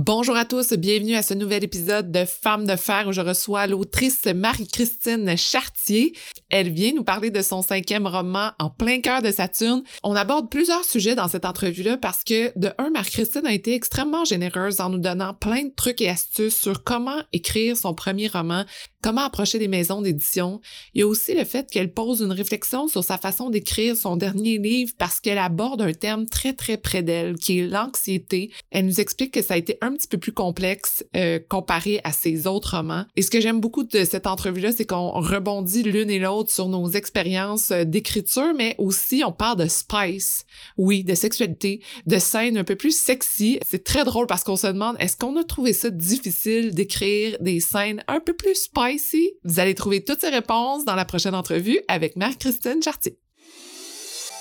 Bonjour à tous, bienvenue à ce nouvel épisode de Femmes de fer où je reçois l'autrice Marie-Christine Chartier. Elle vient nous parler de son cinquième roman En plein cœur de Saturne. On aborde plusieurs sujets dans cette entrevue-là parce que, de un, Marie-Christine a été extrêmement généreuse en nous donnant plein de trucs et astuces sur comment écrire son premier roman, comment approcher des maisons d'édition. Il y a aussi le fait qu'elle pose une réflexion sur sa façon d'écrire son dernier livre parce qu'elle aborde un terme très très près d'elle qui est l'anxiété. Elle nous explique que ça a été un petit peu plus complexe euh, comparé à ses autres romans. Et ce que j'aime beaucoup de cette entrevue-là, c'est qu'on rebondit l'une et l'autre sur nos expériences euh, d'écriture, mais aussi on parle de spice, oui, de sexualité, de scènes un peu plus sexy. C'est très drôle parce qu'on se demande est-ce qu'on a trouvé ça difficile d'écrire des scènes un peu plus spice Vous allez trouver toutes ces réponses dans la prochaine entrevue avec Marie-Christine Chartier.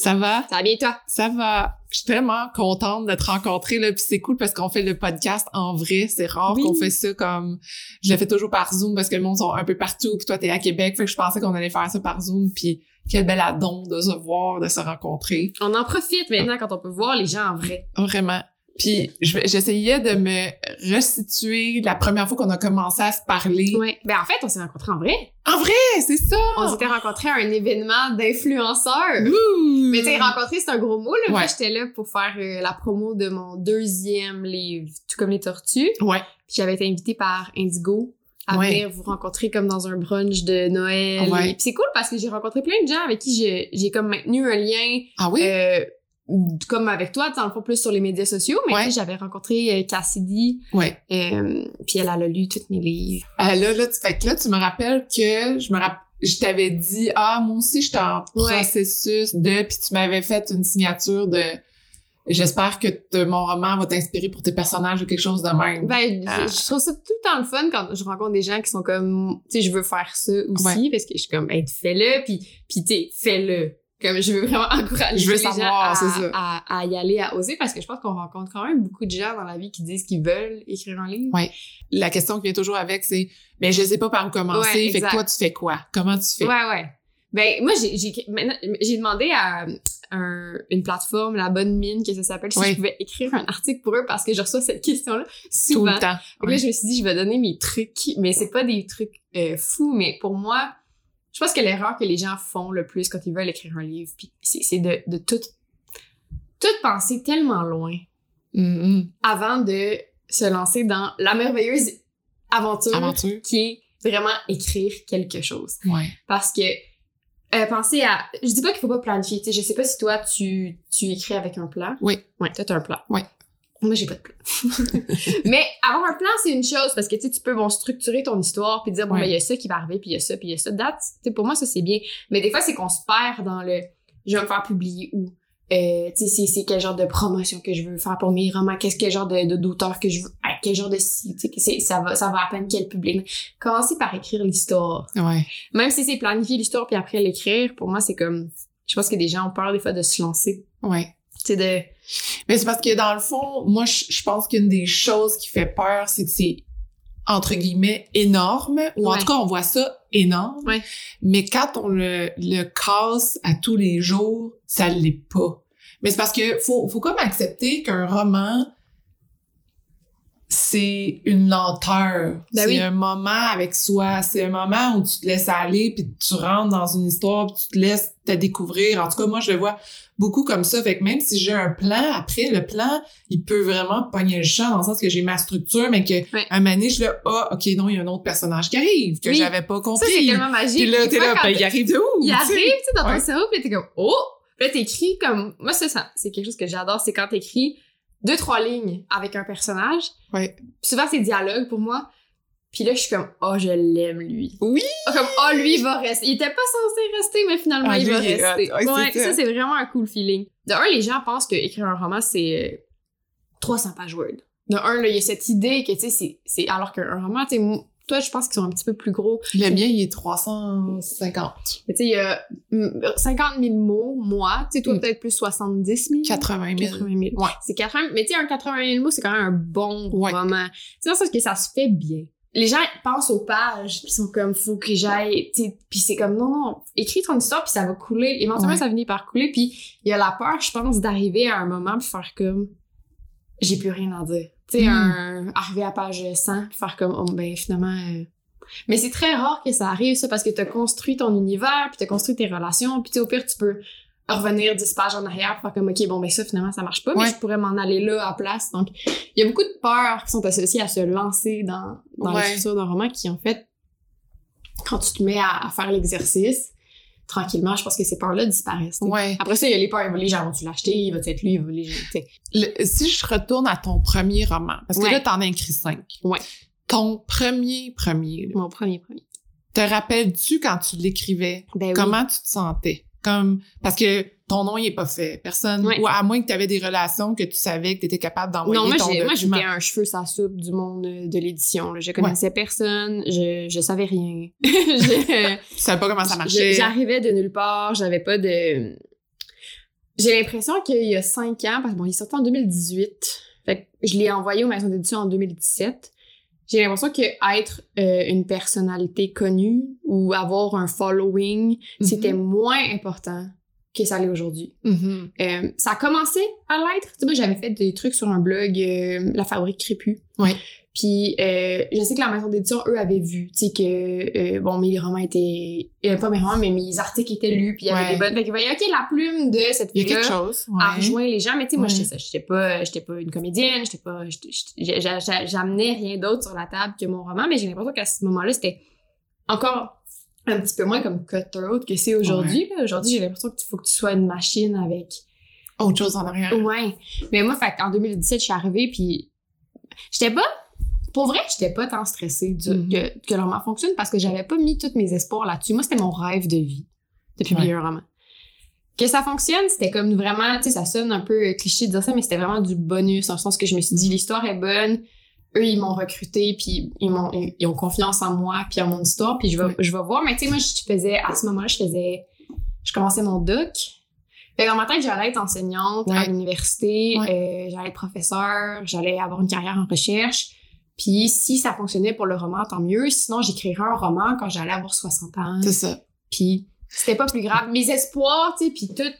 Ça va? Ça va bien, toi? Ça va. Je suis tellement contente de te rencontrer, là, puis c'est cool parce qu'on fait le podcast en vrai. C'est rare qu'on fait ça comme... Je le fais toujours par Zoom parce que le monde sont un peu partout, puis toi, t'es à Québec, fait que je pensais qu'on allait faire ça par Zoom, puis quel bel addon de se voir, de se rencontrer. On en profite maintenant quand on peut voir les gens en vrai. Vraiment. Puis j'essayais de me restituer la première fois qu'on a commencé à se parler. Oui. Ben en fait, on s'est rencontrés en vrai. En vrai, c'est ça. On s'était rencontrés à un événement d'influenceurs. Mais tu sais, rencontrer, c'est un gros mot. Là. Ouais. Moi, j'étais là pour faire euh, la promo de mon deuxième livre, Tout comme les tortues. Ouais. Puis j'avais été invitée par Indigo à Ouais. venir vous rencontrer comme dans un brunch de Noël. Ouais. Et Puis c'est cool parce que j'ai rencontré plein de gens avec qui j'ai- j'ai comme maintenu un lien Ah oui? euh, comme avec toi, dans le fond, plus sur les médias sociaux, mais Ouais. j'avais rencontré euh, Cassidy, ouais. euh, puis elle, elle a lu tous mes livres. Ah, là, là, tu, fait que là, tu me rappelles que je me rapp- je t'avais dit, ah, moi aussi, j'étais en Ouais. processus de, puis tu m'avais fait une signature de, j'espère que te- mon roman va t'inspirer pour tes personnages ou quelque chose de même. Ben, Ah. je, je trouve ça tout le temps le fun quand je rencontre des gens qui sont comme, tu sais, je veux faire ça aussi, parce que je suis comme, hey, fais-le, puis, puis tu fais-le. Comme, je veux vraiment encourager Je veux les gens à, c'est ça. À, à y aller, à oser, parce que je pense qu'on rencontre quand même beaucoup de gens dans la vie qui disent qu'ils veulent écrire un livre. Ouais. La question qui vient toujours avec, c'est, mais je sais pas par où commencer, Ouais, fait que toi, tu fais quoi? Comment tu fais? Ouais, ouais. Ben, moi, j'ai, j'ai, maintenant, j'ai demandé à un- une plateforme, La Bonne Mine, que ça s'appelle, si je pouvais écrire un article pour eux parce que je reçois cette question-là Tout souvent. le temps. Que là, je me suis dit, je vais donner mes trucs, mais c'est pas des trucs euh, fous, mais pour moi, je pense que l'erreur que les gens font le plus quand ils veulent écrire un livre, c'est, de, de tout, tout penser tellement loin Mhm. avant de se lancer dans la merveilleuse aventure, Aventure. qui est vraiment écrire quelque chose. Ouais. Parce que euh, pensez à. Je dis pas qu'il faut pas planifier. Tu je sais pas si toi tu, tu écris avec un plan. Oui. Ouais, toi t'as un plan. Oui. Moi j'ai pas de plan. Mais avoir un plan c'est une chose parce que tu sais tu peux bon structurer ton histoire puis dire bon Ouais. ben il y a ça qui va arriver puis il y a ça puis il y a ça. Sais pour moi ça c'est bien. Mais des fois c'est qu'on se perd dans le je vais me faire publier où? Euh, tu sais, c'est, c'est quel genre de promotion que je veux faire pour mes romans, qu'est-ce quel genre de, d'auteur que je veux, à quel genre de sais, c'est, ça va, ça va à peine quel public. Commencez par écrire l'histoire Ouais. même si c'est planifier l'histoire puis après l'écrire, pour moi, c'est comme, je pense que des gens ont peur des fois de se lancer. Ouais. Tu sais, de, Mais c'est parce que dans le fond, moi, je, je pense qu'une des choses qui fait peur, c'est que c'est entre guillemets énorme, ou en tout cas on voit ça énorme. Ouais. Mais quand on le, le casse à tous les jours, ça l'est pas. Mais c'est parce que faut, faut comme accepter qu'un roman, c'est une lenteur. Ben c'est oui. un moment avec soi. C'est un moment où tu te laisses aller, puis tu rentres dans une histoire, puis tu te laisses te découvrir. En tout cas, moi, je le vois beaucoup comme ça. Fait que même si j'ai un plan, après, le plan, il peut vraiment pogner le champ dans le sens que j'ai ma structure, mais que un suis là, ah, OK, non, il y a un autre personnage qui arrive, que Oui. j'avais pas ça, compris. c'est tellement magique. Puis là, t'es là, ben, il arrive de où? il arrive, tu sais, dans Ouais. ton cerveau, puis t'es comme, oh! Puis là, t'écris comme, moi, ça, ça c'est quelque chose que j'adore, c'est quand t'écris deux, trois lignes avec un personnage. Ouais. Puis souvent, c'est dialogue pour moi. Puis là, je suis comme, oh, je l'aime, lui. Oui! Ah, Comme, oh, lui, il va rester. Il était pas censé rester, mais finalement, Ah, il va rester. Ouais, Ouais, c'est ça. c'est vraiment un cool feeling. De un, les gens pensent que écrire un roman, c'est euh, 300 pages Word. de un, là, il y a cette idée que, tu sais, c'est- c'est, alors qu'un roman, tu sais, toi, je pense qu'ils sont un petit peu plus gros. Le mien, il est 350. Mais tu sais, il y a mm, 50 000 mots, moi. Tu sais, toi, Mm. peut-être plus 70 000. 80 000. 80 000. Ouais. C'est 80 mais tu sais, un 80 000 mots, c'est quand même un bon Ouais. roman. Tu sais, dans le sens que ça se fait bien. Les gens pensent aux pages, puis sont comme, faut que j'aille, puis c'est comme, non, non, écris ton histoire, puis ça va couler. Éventuellement, Ouais. ça finit par couler, puis il y a la peur, je pense, d'arriver à un moment, puis faire comme, j'ai plus rien à dire. Tu sais, Mm. un, arriver à page 100, puis faire comme, oh, ben, finalement, euh, mais c'est très rare que ça arrive, ça, parce que t'as construit ton univers, puis t'as construit tes relations, puis au pire, tu peux revenir 10 pages en arrière pour faire comme, OK, bon, ben ça, finalement, ça marche pas, mais Ouais. je pourrais m'en aller là à place. Donc, il y a beaucoup de peurs qui sont associées à se lancer dans, dans Ouais. l'écriture d'un roman qui, en fait, quand tu te mets à, à faire l'exercice, tranquillement, je pense que ces peurs-là disparaissent. Ouais. Après ça, il y a les peurs, les gens vont-tu l'acheter, il va être lui, il va les... si je retourne à ton premier roman, parce que Ouais. là, t'en as écrit cinq. Ouais. Ton premier, premier, là, Mon premier, premier. te rappelles-tu quand tu l'écrivais, Ben oui. comment tu te sentais? Comme, parce que ton nom, il est pas fait. Personne, Ouais. ou à moins que tu avais des relations que tu savais que tu étais capable d'envoyer Non, moi, ton j'ai- moi, document. j'étais un cheveu sans soupe du monde euh, de l'édition. là. Je connaissais personne, je, je savais rien. Je- Tu savais pas comment ça marchait. J'arrivais de nulle part, j'avais pas de... J'ai l'impression qu'il y a cinq ans, parce que bon, il est sorti en 2018, fait que je l'ai envoyé aux maisons d'édition en 2017. J'ai l'impression que être euh, une personnalité connue ou avoir un following, Mhm. c'était moins important que ça l'est aujourd'hui. Mhm. Euh, ça a commencé à l'être. Tu sais, moi, j'avais fait des trucs sur un blog, euh, La Fabrique Crépue. Ouais. Puis, euh, je sais que la maison d'édition, eux, avaient vu, tu sais, que, euh, bon, mes romans étaient... euh, pas mes romans, mais mes articles étaient lus, puis il y avait Ouais. des bonnes... Fait qu'ils voyaient, OK, la plume de cette Il y a fille-là rejoint les gens. Mais tu sais, moi, Ouais. j'étais ça. J'étais pas, j'étais pas une comédienne, j'étais pas... J'amenais rien d'autre sur la table que mon roman, mais j'ai l'impression qu'à ce moment-là, c'était encore un petit peu moins comme cutthroat que c'est aujourd'hui. Aujourd'hui, j'ai l'impression qu'il faut que tu sois une machine avec Autre chose en arrière. Ouais. Mais moi, fait en 2017, je suis arrivée, puis j'étais pas... Pour vrai, j'étais pas tant stressée du- Mhm. que, que le roman fonctionne parce que j'avais pas mis tous mes espoirs là-dessus. Moi, c'était mon rêve de vie, de publier un roman. Que ça fonctionne, c'était comme vraiment... Tu sais, ça sonne un peu euh, cliché de dire ça, mais c'était vraiment du bonus, dans le sens que je me suis dit, l'histoire est bonne, eux, ils m'ont recruté, puis ils, m'ont, ils, ont confiance en moi, puis en mon histoire, puis je vais, je vais voir. Mais tu sais, moi, je faisais... À ce moment-là, je faisais... Je commençais mon doc. Fait que dans ma tête, j'allais être enseignante à Ouais. l'université, euh, j'allais être professeur, j'allais avoir une carrière en recherche. Puis si ça fonctionnait pour le roman, tant mieux. Sinon, j'écrirais un roman quand j'allais avoir 60 ans. C'est ça. Puis c'était pas plus grave. Mes espoirs, tu sais, puis tout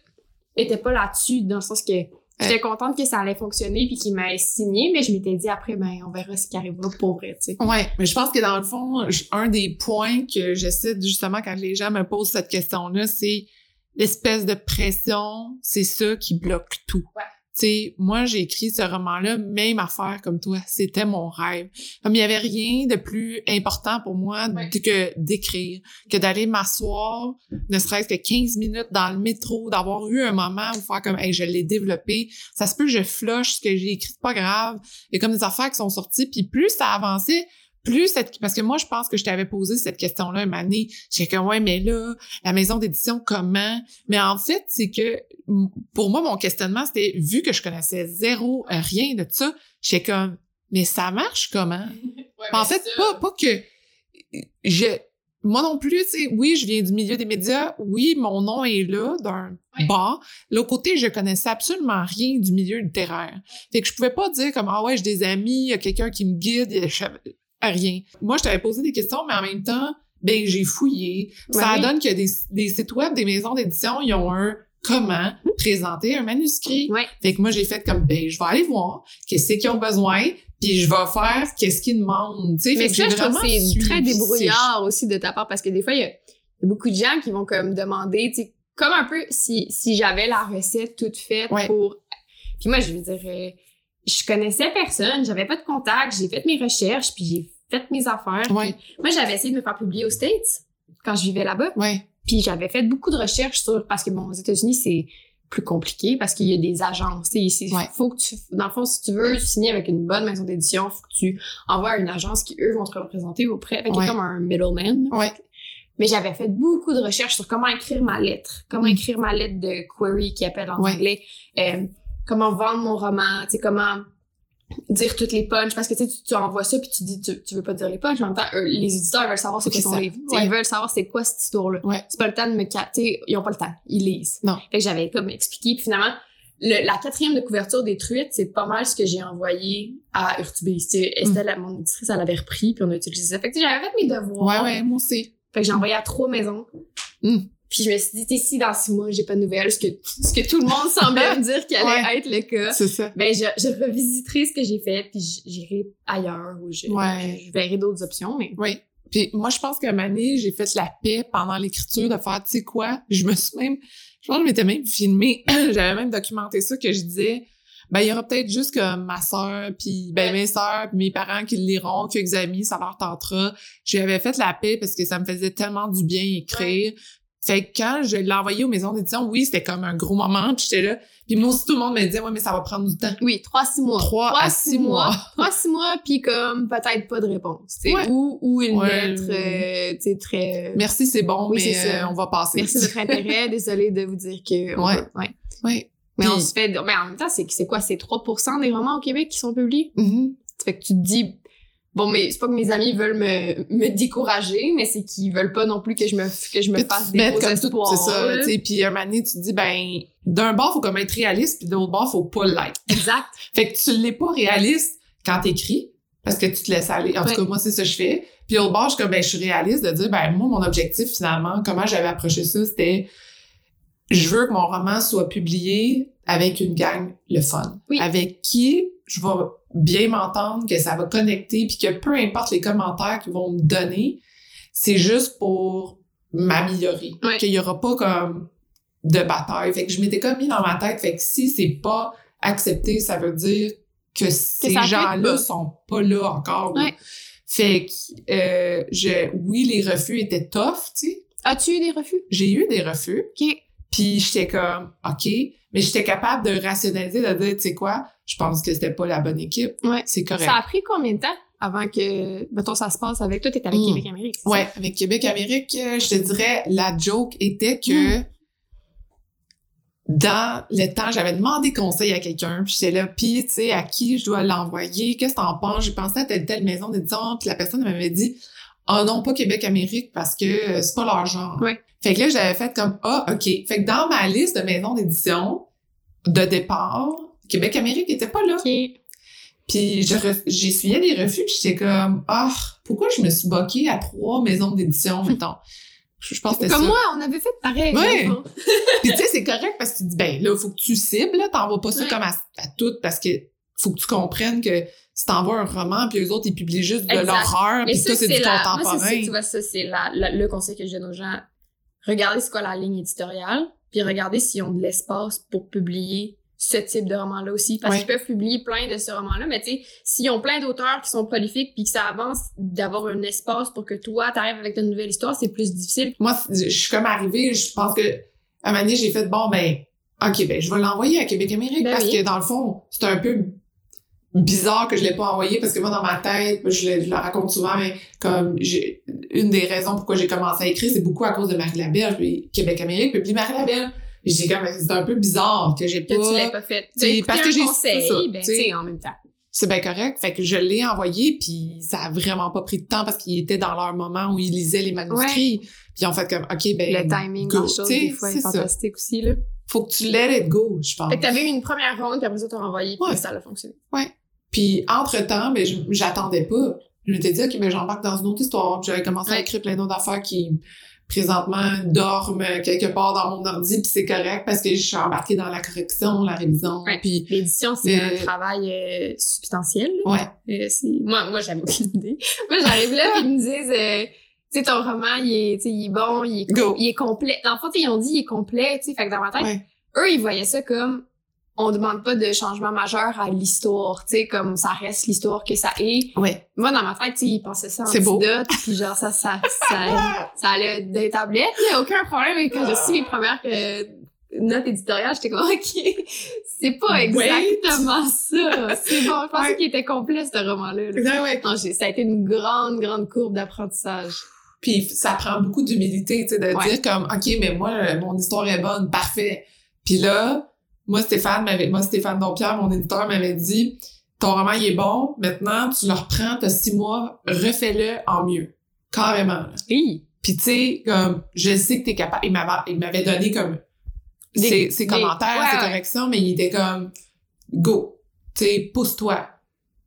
était pas là-dessus, dans le sens que j'étais contente que ça allait fonctionner puis qu'il m'ait signé, mais je m'étais dit après, ben, on verra ce qui arrivera pour vrai, tu sais. Ouais, mais je pense que dans le fond, un des points que j'essaie de- justement quand les gens me posent cette question-là, c'est l'espèce de pression, c'est ça qui bloque tout. Ouais. Sais, moi, j'ai écrit ce roman-là, même affaire comme toi, c'était mon rêve. Comme il y avait rien de plus important pour moi Ouais. que d'écrire, que d'aller m'asseoir, ne serait-ce que 15 minutes dans le métro, d'avoir eu un moment où faire comme, hey, je l'ai développé. Ça se peut que je flush ce que j'ai écrit, c'est pas grave. Il y a comme des affaires qui sont sorties, puis plus ça avançait, plus cette... Parce que moi, je pense que je t'avais posé cette question-là une année. J'étais comme, ouais, mais là, la maison d'édition, comment? Mais en fait, c'est que, pour moi, mon questionnement, c'était, vu que je connaissais zéro, euh, rien de ça, j'étais comme, mais ça marche comment? en fait, pas, pas que je... Moi non plus, tu sais, oui, je viens du milieu des médias, oui, mon nom est là, d'un Ouais. bar. L'autre côté, je connaissais absolument rien du milieu littéraire. Fait que je pouvais pas dire comme, ah ouais, j'ai des amis, il y a quelqu'un qui me guide, je rien. Moi, je t'avais posé des questions, mais en même temps, ben, j'ai fouillé. Ouais, ça donne que des, des sites web, des maisons d'édition, ils ont un comment présenter un manuscrit. Ouais. Fait que moi, j'ai fait comme, ben, je vais aller voir qu'est-ce qu'ils ont besoin, puis je vais faire qu'est-ce qu'ils demandent. Tu sais, Mais fait ça, je trouve c'est très débrouillard aussi de ta part parce que des fois, il y a, il y a beaucoup de gens qui vont comme demander, tu sais, comme un peu si, si j'avais la recette toute faite Ouais. pour. Puis moi, je veux dire, euh, je connaissais personne, j'avais pas de contact, j'ai fait mes recherches, puis j'ai fait mes affaires. Ouais. Puis moi, j'avais essayé de me faire publier aux States quand je vivais là-bas. Ouais. Puis j'avais fait beaucoup de recherches sur parce que bon aux États-Unis c'est plus compliqué parce qu'il y a des agences. Tu sais, il Ouais. faut que tu dans le fond si tu veux signer avec une bonne maison d'édition, faut que tu envoies à une agence qui eux vont te représenter auprès. Fait Ouais. comme un middleman. Ouais. Mais j'avais fait beaucoup de recherches sur comment écrire ma lettre, comment Mm. écrire ma lettre de query qui appelle en anglais, euh, comment vendre mon roman, tu sais comment dire toutes les punches parce que tu tu, envoies ça puis tu dis tu, tu veux pas dire les punches en même temps eux, les éditeurs veulent savoir c'est quoi ton qu'ils livre. Ouais. ils veulent savoir c'est quoi cette histoire là Ouais. c'est pas le temps de me capter ils ont pas le temps ils lisent Non. fait que j'avais comme expliqué puis finalement le- la quatrième de couverture des truites c'est pas mal ce que j'ai envoyé à Urtubis Estelle mon éditrice elle avait repris puis on a utilisé ça fait que j'avais fait mes devoirs Ouais, ouais, moi aussi. fait que j'ai envoyé à trois maisons Mm. Puis je me suis dit si dans six mois j'ai pas de nouvelles ce que ce que tout le monde semblait me dire qu'allait Ouais. être le cas C'est ça. ben, je, je revisiterai ce que j'ai fait, puis j'irai ailleurs ou je, Ouais. je verrai d'autres options, mais... Oui. Puis moi, je pense qu'à donné, j'ai fait la paix pendant l'écriture de faire, tu sais quoi, je me suis même, je pense que je m'étais même filmé, j'avais même documenté ça que je disais, ben il y aura peut-être juste que ma sœur, puis ben mes sœurs, puis mes parents qui liront, quelques amis, ça leur tentera. J'avais fait la paix parce que ça me faisait tellement du bien écrire. Fait que quand je l'ai envoyé aux maisons d'édition, oui, c'était comme un gros moment, puis j'étais là. Puis moi aussi, tout le monde me disait, ouais, mais ça va prendre du temps. Oui, trois, six mois. Trois à six mois. Trois, six mois, puis comme peut-être pas de réponse. Ouais. Ou, ou une Ouais. lettre, euh, tu sais, très... Merci, c'est bon, Oui, mais euh, on va passer. Merci de votre intérêt, désolée de vous dire que... on Ouais. ouais. Ouais. Mais on se fait... Mais en même temps, c'est c'est quoi? C'est 3% des romans au Québec qui sont publiés? Ça fait que tu te dis... Bon, mais c'est pas que mes amis veulent me, me décourager, mais c'est qu'ils veulent pas non plus que je me, que je me fasse des tout, espoirs. c'est ça, tu sais, puis un moment donné, tu te dis, ben, d'un bord, faut comme être réaliste, puis de l'autre bord, faut pas l'être. Exact. Fait que tu l'es pas réaliste quand t'écris, parce que tu te laisses aller. En Ouais. tout cas, moi, c'est ça que je fais. Puis l'autre bord, je suis comme, ben, je suis réaliste de dire, ben, moi, mon objectif, finalement, comment j'avais approché ça, c'était, je veux que mon roman soit publié avec une gang le fun. Oui. Avec qui je vais bien m'entendre, que ça va connecter, puis que peu importe les commentaires qu'ils vont me donner, c'est juste pour m'améliorer. Qu'il y aura pas comme de bataille. Fait que je m'étais comme mis dans ma tête, fait que si c'est pas accepté, ça veut dire que ces gens-là sont pas là encore. Ouais. Fait que, euh, je, oui, les refus étaient tough, tu sais. As-tu eu des refus? J'ai eu des refus. OK. Puis j'étais comme, OK. Mais j'étais capable de rationaliser, de dire, tu sais quoi, je pense que c'était pas la bonne équipe. Ouais. C'est correct. Ça a pris combien de temps avant que, mettons, ça se passe avec toi? T'es avec Mm. Québec Amérique. c'est Ouais, avec Québec-Amérique, euh, je te dirais, la joke était que Mm. dans le temps, j'avais demandé conseil à quelqu'un, puis j'étais là, puis tu sais, à qui je dois l'envoyer, qu'est-ce que t'en penses? J'ai pensé à telle telle maison d'édition, puis la personne m'avait dit, oh non, pas Québec-Amérique, parce que euh, c'est pas leur genre. Ouais. Fait que là, j'avais fait comme, ah, OK. Fait que dans ma liste de maisons d'édition de départ, Québec-Amérique était pas là. OK. Puis j'essuyais des refus, puis j'étais comme ah pourquoi je me suis boquée à trois maisons d'édition mettons? Je, pense que Comme ça. moi, on avait fait pareil. Fond. Puis tu sais c'est correct parce que tu dis ben là faut que tu cibles, là, t'envoies pas ça comme à, à toutes parce que faut que tu comprennes que si t'envoies un roman puis les autres ils publient juste de l'horreur puis ça, c'est du la- moi, contemporain. tu vois, ça, c'est le conseil que je donne aux gens. Regardez c'est quoi la ligne éditoriale, puis regardez s'ils ont de l'espace pour publier ce type de roman-là aussi. Parce Ouais. qu'ils peuvent publier plein de ce roman-là, mais tu sais, s'ils ont plein d'auteurs qui sont prolifiques puis que ça avance, d'avoir un espace pour que toi, t'arrives avec ta nouvelle histoire, c'est plus difficile. Moi je suis comme arrivée, je pense que à un moment donné j'ai fait bon ben OK ben je vais l'envoyer à Québec-Amérique Ben parce oui. que dans le fond c'est un peu bizarre que je l'ai pas envoyé parce que moi dans ma tête je le, je le raconte souvent mais comme j'ai une des raisons pourquoi j'ai commencé à écrire c'est beaucoup à cause de Marie Labelle puis Québec Amérique puis Marie Labelle j'ai comme c'est un peu bizarre que j'ai Que tu l'aies pas pas fait. Tu parce que j'ai- conseil, ça, ben, t'sais. tu sais, en même temps. c'est bien correct fait que je l'ai envoyé puis ça a vraiment pas pris de temps parce qu'ils étaient dans leur moment où ils lisaient les manuscrits puis ils ont fait comme ok ben Le timing go, chose, des fois, est ça. fantastique aussi, là. faut que tu let it go je pense Fait que t'avais eu une première ronde, puis après ça, t'as renvoyé, puis Ouais. ça a fonctionné. Puis, entre-temps, ben, je- j'attendais pas. Je m'étais dit, OK, ben, j'embarque dans une autre histoire. J'avais commencé à Ouais. écrire plein d'autres affaires qui, présentement, dorment quelque part dans mon ordi, puis c'est correct parce que je suis embarquée dans la correction, la révision, Ouais. puis... L'édition, c'est Euh, un travail euh, substantiel. Ouais. Euh, moi, moi j'avais aucune idée. Moi, j'arrive là, puis ils me disent, euh, tu sais, ton roman, il est, il bon, il est, il est complet. Dans le fond, ils ont dit, il est complet, tu sais, fait que dans ma tête, Ouais. eux, ils voyaient ça comme, on demande pas de changement majeur à l'histoire, tu sais, comme ça reste l'histoire que ça est. Ouais. Moi, dans ma tête, tu ils pensaient ça en antidote, puis genre, ça, ça, ça, ça allait des tablettes, là, aucun problème. Et quand j'ai reçu mes premières euh, notes éditoriales, j'étais comme, OK, c'est pas exactement ça. C'est bon, je pensais qu'il était complet, ce roman-là. là. Ouais, ça a été une grande, grande courbe d'apprentissage. Puis ça prend beaucoup d'humilité, tu sais, de Ouais. dire comme, OK, mais moi, mon histoire est bonne, parfait. Puis là, moi, Stéphane moi, Stéphane Dompierre, mon éditeur, m'avait dit, ton roman, il est bon. Maintenant, tu le reprends, t'as six mois, refais-le en mieux. Carrément. Oui. Puis tu sais, comme, je sais que t'es capable. Il m'avait, il m'avait donné comme Des- ses, ses des- commentaires, ouais, ses corrections, mais il était comme, go. Tu sais, pousse-toi.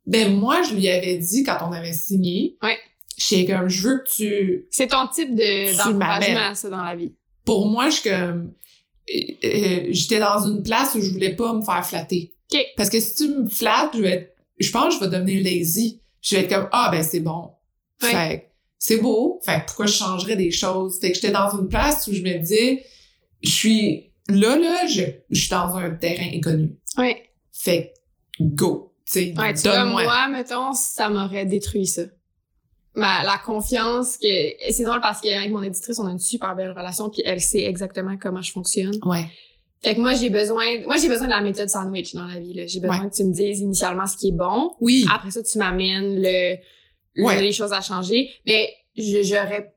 Ben, moi, je lui avais dit quand on avait signé. Ouais. J'étais comme, je veux que tu, C'est ton type de, d'encouragement, ça, dans la vie. pour moi, je suis comme, j'étais dans une place où je voulais pas me faire flatter. Parce que si tu me flattes, je vais être- je pense que je vais devenir lazy. Je vais être comme, ah, ben, c'est bon. Ouais. Fait que c'est beau. Fait que pourquoi je changerais des choses? Fait que j'étais dans une place où je me disais, je suis, là, là, je, je suis dans un terrain inconnu. Ouais. Fait go. Tu sais, Ouais, tu vois, moi, mettons, ça m'aurait détruit ça. Ma, la confiance que, c'est drôle parce qu'avec mon éditrice, on a une super belle relation puis elle sait exactement comment je fonctionne. Ouais. Fait que moi, j'ai besoin, moi, j'ai besoin de la méthode sandwich dans la vie, là. J'ai besoin Ouais. que tu me dises initialement ce qui est bon. Oui. Après ça, tu m'amènes le, le- Ouais. les choses à changer. Mais j'aurais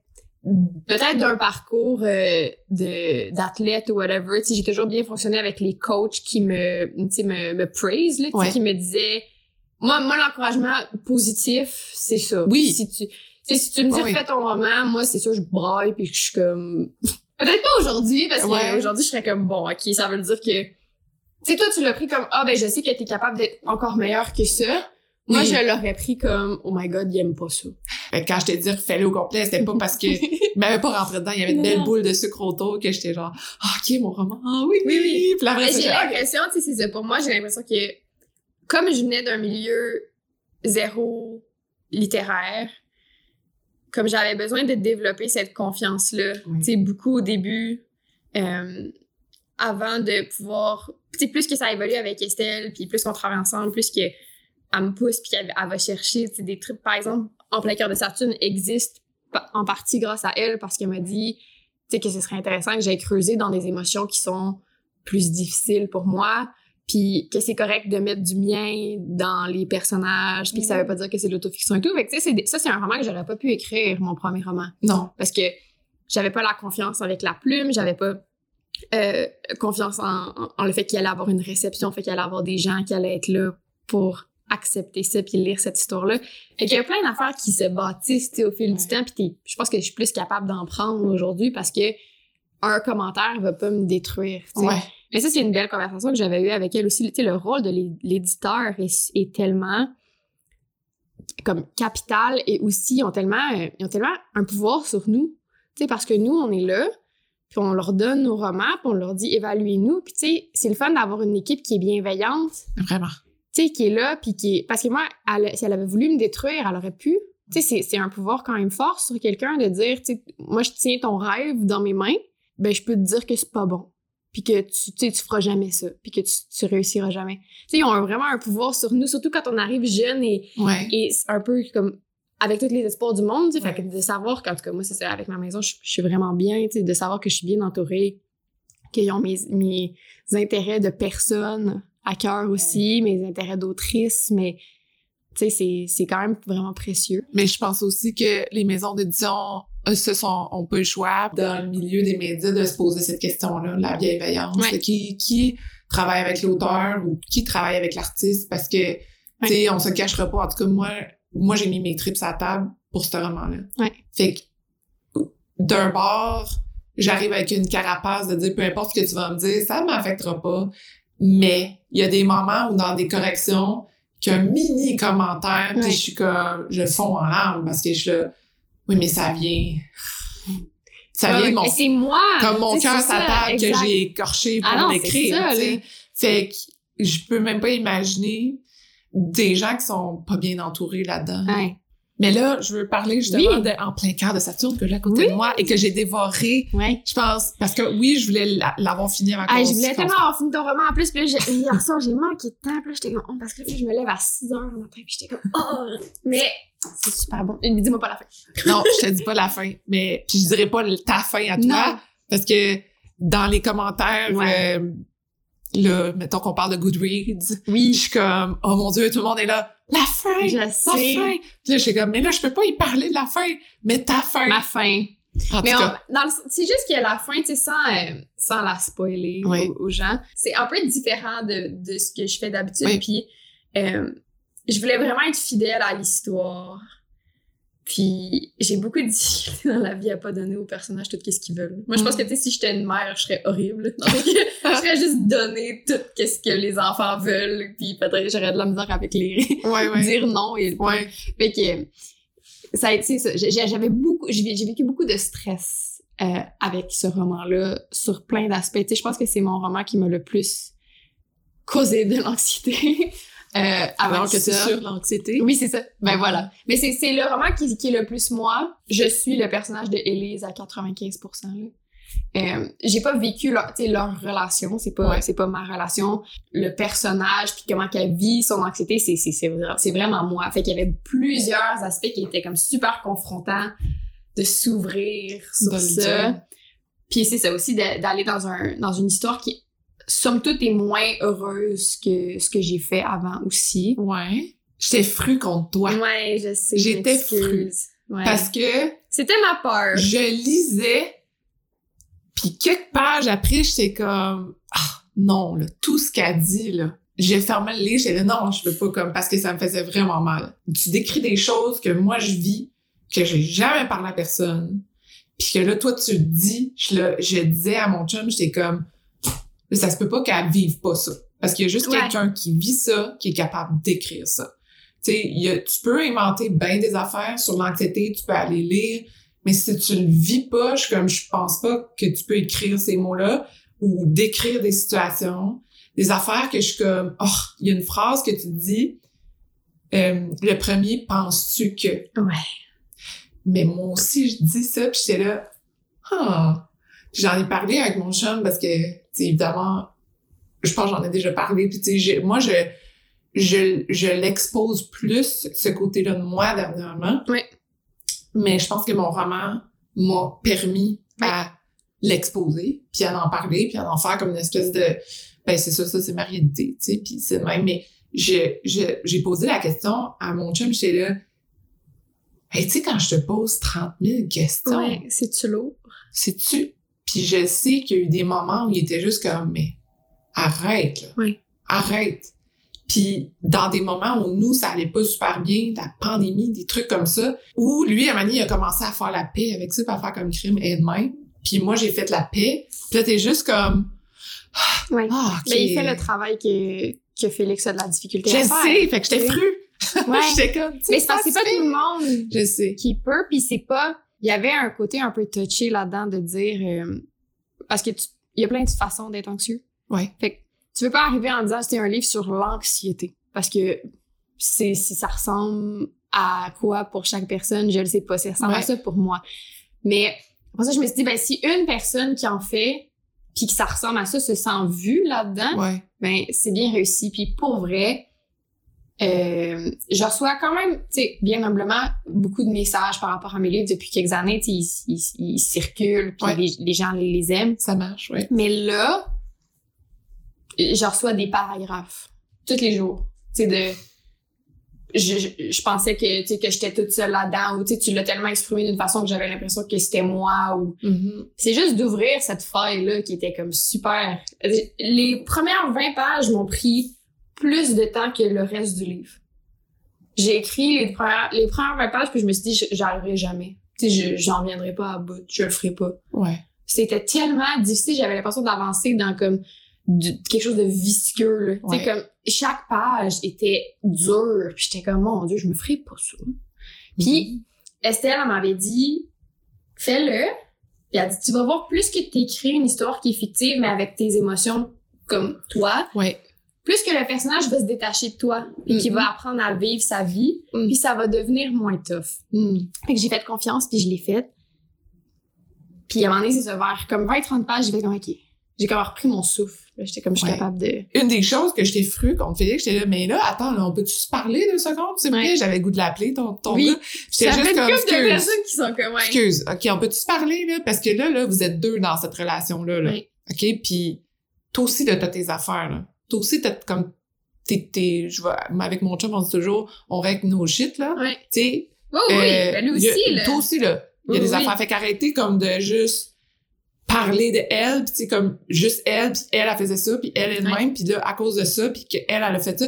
peut-être d'un parcours euh, de d'athlète ou whatever. Tu j'ai toujours bien fonctionné avec les coachs qui me, tu sais, me, me praise, là, Ouais. qui me disaient, moi, moi, l'encouragement positif, c'est ça. Oui. Si tu, si tu me dis, Oui. fais ton roman, moi, c'est sûr, je braille puis que je suis comme, peut-être pas aujourd'hui, parce Ouais. qu'aujourd'hui, je serais comme, bon, ok, ça veut dire que, tu sais, toi, tu l'as pris comme, ah, ben, je sais que t'es capable d'être encore meilleur que ça. Moi, Oui. je l'aurais pris comme, oh my god, il aime pas ça. Fait que quand je te dis fais-le au complet, c'était pas parce que il m'avait pas rentré dedans, il y avait une belle boule de sucre autour que j'étais genre ah, OK mon roman. Ah oui Oui, oui. Puis après Mais ça, j'ai j'ai- l'impression, tu sais, c'est ça. Pour moi, j'ai l'impression que, comme je venais d'un milieu zéro littéraire, comme j'avais besoin de développer cette confiance-là, Oui. tu sais, beaucoup au début, euh, avant de pouvoir, tu sais, plus que ça évolue avec Estelle, puis plus qu'on travaille ensemble, plus que elle me pousse, puis elle, elle va chercher, tu sais, des trucs, par exemple, en plein cœur de Saturne existe en partie grâce à elle, parce qu'elle m'a dit, tu sais, que ce serait intéressant que j'aille creuser dans des émotions qui sont plus difficiles pour moi, puis que c'est correct de mettre du mien dans les personnages, puis que ça veut pas dire que c'est de l'autofiction et tout. Fait que, tu sais, c'est ça, c'est un roman que j'aurais pas pu écrire, mon premier roman non. parce que j'avais pas la confiance avec la plume, j'avais pas euh, confiance en, en- en le fait qu'il allait avoir une réception, fait qu'il allait avoir des gens qui allaient être là pour accepter ça puis lire cette histoire-là. Fait qu'il y a plein d'affaires qui se bâtissent au fil du temps puis je pense que je suis plus capable d'en prendre aujourd'hui parce que un commentaire va pas me détruire. Ouais. Mais ça, c'est une belle conversation que j'avais eue avec elle aussi. Tu sais, le rôle de l'é- l'éditeur est, est tellement comme capital et aussi ils ont tellement, euh, ils ont tellement un pouvoir sur nous. Tu sais, parce que nous, on est là, puis on leur donne nos romans, puis on leur dit évaluez-nous. Puis tu sais, c'est le fun d'avoir une équipe qui est bienveillante, Vraiment. tu sais, qui est là, puis qui est... Parce que moi, elle- si elle avait voulu me détruire, elle aurait pu. Tu sais, c'est- c'est un pouvoir quand même fort sur quelqu'un de dire, tu sais, moi, je tiens ton rêve dans mes mains, ben je peux te dire que c'est pas bon. Puis que tu, tu feras jamais ça. Puis que tu, tu réussiras jamais. Tu sais, ils ont vraiment un pouvoir sur nous, surtout quand on arrive jeune et, Ouais. et c'est un peu comme avec tous les espoirs du monde, tu sais, Ouais. fait que de savoir qu'en tout cas, moi, c'est ça, avec ma maison, je, je suis vraiment bien, tu sais, de savoir que je suis bien entourée, qu'ils ont mes, mes intérêts de personne à cœur aussi, mes intérêts d'autrice, mais tu sais, c'est, quand même vraiment précieux. Mais je pense aussi que les maisons d'édition se sont ont le choix dans le milieu des médias de se poser cette question-là, la bienveillance, Ouais. qui qui travaille avec l'auteur ou qui travaille avec l'artiste parce que tu sais on se cachera pas en tout cas moi moi j'ai mis mes trips à la table pour ce roman-là. Ouais. Fait que d'un bord, j'arrive avec une carapace de dire peu importe ce que tu vas me dire, ça m'affectera pas. Mais il y a des moments où dans des corrections, qu'un mini commentaire, puis je suis comme, je fonds en larmes parce que je suis là, oui, mais ça vient, ça vient Ouais, de mon, c'est moi! comme mon cœur c'est sa ça, table que j'ai écorché pour Ah non, c'est l'écrire. Fait que je peux même pas imaginer des gens qui sont pas bien entourés là-dedans. Ouais. Mais là, je veux parler justement Oui. de En plein cœur de Saturne, que j'ai à côté Oui. de moi et que j'ai dévoré, Ouais. je pense, parce que oui, je voulais la- l'avoir fini avant Ah, je voulais tellement avoir fini ton roman en plus, puis là, j'ai- hier soir, j'ai manqué de temps, puis là, j'étais comme, oh, parce que là, je me lève à 6 heures le matin, puis j'étais comme, oh! Mais c'est super bon. Et Dis-moi pas la fin. Non, je te dis pas la fin, mais puis je dirais pas ta fin à toi, Non. parce que dans les commentaires, Ouais. euh, là, mettons qu'on parle de Goodreads, Oui. je suis comme, oh mon dieu, tout le monde est là, la fin, Je la sais. fin. Puis là, je suis comme, mais là, je peux pas y parler de la fin, mais ta fin. Ma fin. En Mais tout on- cas, dans le- c'est juste que la fin, tu sais, sans, euh, sans la spoiler Oui. aux, aux gens, c'est un peu différent de, de ce que je fais d'habitude. Oui. Puis, euh, je voulais vraiment être fidèle à l'histoire. Puis j'ai beaucoup de difficultés dans la vie à pas donner aux personnages tout ce qu'ils veulent. Moi, je pense que tu sais, si j'étais une mère, je serais horrible. Donc, je serais juste donner tout ce que les enfants veulent. Puis peut-être j'aurais de la misère avec les Ouais, ouais. dire non et Ouais. fait que ça a été ça. J'avais beaucoup, j'ai vécu beaucoup de stress euh, avec ce roman-là sur plein d'aspects. Tu sais, je pense que c'est mon roman qui m'a le plus causé de l'anxiété. Euh, Alors avant que c'est sur l'anxiété? Oui, c'est ça. Ben Ah. voilà. Mais c'est c'est le roman qui, qui est le plus moi. Je suis le personnage de Elise à 95%. Là. Euh, j'ai pas vécu leur, leur relation, c'est pas Ouais. c'est pas ma relation. Le personnage puis comment qu'elle vit son anxiété, c'est c'est c'est vra- c'est vraiment moi. Fait qu'il y avait plusieurs aspects qui étaient comme super confrontants de s'ouvrir sur ça. Puis c'est ça aussi de- d'aller dans un dans une histoire qui somme toute est moins heureuse que ce que j'ai fait avant aussi. Ouais. J'étais fru contre toi. Ouais, je sais. J'étais. Ouais. Parce que C'était ma peur. je lisais, puis quelques pages après, j'étais comme, ah, non, là, tout ce qu'elle dit, là. J'ai fermé le livre, j'étais là, non, je peux pas comme, parce que ça me faisait vraiment mal. Tu décris des choses que moi, je vis, que j'ai jamais parlé à personne, puis que là, toi, tu le dis, je, le- je disais à mon chum, j'étais comme, ça se peut pas qu'elle vive pas ça. Parce qu'il y a juste Ouais. quelqu'un qui vit ça, qui est capable d'écrire ça. Tu sais, tu peux inventer bien des affaires sur l'anxiété, tu peux aller lire, mais si tu le vis pas, je, comme, je pense pas que tu peux écrire ces mots-là ou décrire des situations, des affaires que je suis comme, oh, il y a une phrase que tu dis, euh, le premier, penses-tu que? Ouais. Mais moi aussi, je dis ça, puis j'étais là, ah. J'en ai parlé avec mon chum parce que, évidemment, je pense que j'en ai déjà parlé, puis tu sais, moi, je, je, je l'expose plus, ce côté-là de moi, dernièrement. Oui. Mais je pense que mon roman m'a permis à l'exposer, puis à en parler, puis à en faire comme une espèce de... Ben, c'est ça, ça, c'est ma réalité, tu sais, puis c'est même. Mais je, je, j'ai posé la question à mon chum, j'étais là, hey, tu sais, quand je te pose 30 000 questions, Ouais, c'est-tu lourd? sais-tu? Puis je sais qu'il y a eu des moments où il était juste comme, mais arrête, là. Oui. Arrête. Puis dans des moments où nous, ça allait pas super bien, la pandémie, des trucs comme ça, où lui, à un moment donné, il a commencé à faire la paix avec ça, à faire comme crime et de même. Puis moi, j'ai fait la paix. Puis là, t'es juste comme, ah. Mais il fait le travail que, que Félix a de la difficulté Je à faire. sais, fait que j'étais sais. fru. Ouais. j'étais comme, sais, Mais c'est pas fait. tout le monde Je sais. qui peut, puis c'est pas... Il y avait un côté un peu touché là-dedans de dire... euh, parce que tu- il y a plein de façons d'être anxieux. Ouais. Fait que tu veux pas arriver en disant c'est un livre sur l'anxiété. Parce que c'est si ça ressemble à quoi pour chaque personne, je le sais pas. Ça ressemble à ça pour moi. Mais après ça, je me suis dit, ben, si une personne qui en fait, puis que ça ressemble à ça, se sent vue là-dedans, Ouais. ben, c'est bien réussi. Puis pour vrai, euh, je reçois quand même, tu sais, bien humblement, beaucoup de messages par rapport à mes livres depuis quelques années. Tu sais, ils, ils- ils circulent, puis Ouais. les, les gens les, les aiment. Ça marche, ouais. Mais là, je reçois des paragraphes tous les jours. Tu sais, de... Je, je, je pensais que, tu sais, que j'étais toute seule là-dedans ou tu sais, tu l'as tellement exprimé d'une façon que j'avais l'impression que c'était moi ou... Mhm. C'est juste d'ouvrir cette feuille-là qui était comme super... Les premières 20 pages m'ont pris plus de temps que le reste du livre. J'ai écrit les premières, les premières 20 pages puis je me suis dit, j'arriverai jamais. Tu sais, je- j'en viendrai pas à bout, je le ferai pas Ouais. c'était tellement difficile, j'avais l'impression d'avancer dans comme du- quelque chose de visqueux. là. Tu Ouais. sais, comme chaque page était dure, puis j'étais comme mon dieu, je me ferai pas ça. Puis Estelle elle m'avait dit fais-le. Puis elle a dit tu vas voir plus que t'écris une histoire qui est fictive mais avec tes émotions comme toi, Ouais. Plus que le personnage va se détacher de toi et qu'il va apprendre à vivre sa vie, Mhm. puis ça va devenir moins tough. Mhm. Fait que j'ai fait confiance, puis je l'ai faite. Puis à un moment donné, c'est ça, vers comme 20-30 pages, j'ai fait comme, OK. J'ai comme repris mon souffle. J'étais comme, je suis Ouais. capable de... une des choses que j'étais fru contre Félix, j'étais là, mais là, attends, là, on peut-tu se parler deux secondes, s'il vous plaît? J'avais le goût de l'appeler, ton, ton Oui. gars. J'étais Ça fait juste comme, couple de excuse, personnes qui sont comme, ouais. excuse, OK, on peut-tu se parler, là? Parce que là, là, vous êtes deux dans cette relation-là, là. Oui. OK? Puis, toi aussi, là, t'as tes affaires, là. Toi aussi, t'as comme, t'es, t'es, je vois, avec mon chum, on dit toujours, on règle nos shit, là. Ouais. Tu sais, Oh, oui, euh, ben lui y a- aussi, là. Toi aussi, là. Il y a des oui. affaires. Fait qu'arrêtez comme de juste parler de elle, puis c'est comme juste elle, puis elle, elle faisait ça, puis elle elle-même, puis là, à cause de ça, puis qu'elle, elle a fait ça,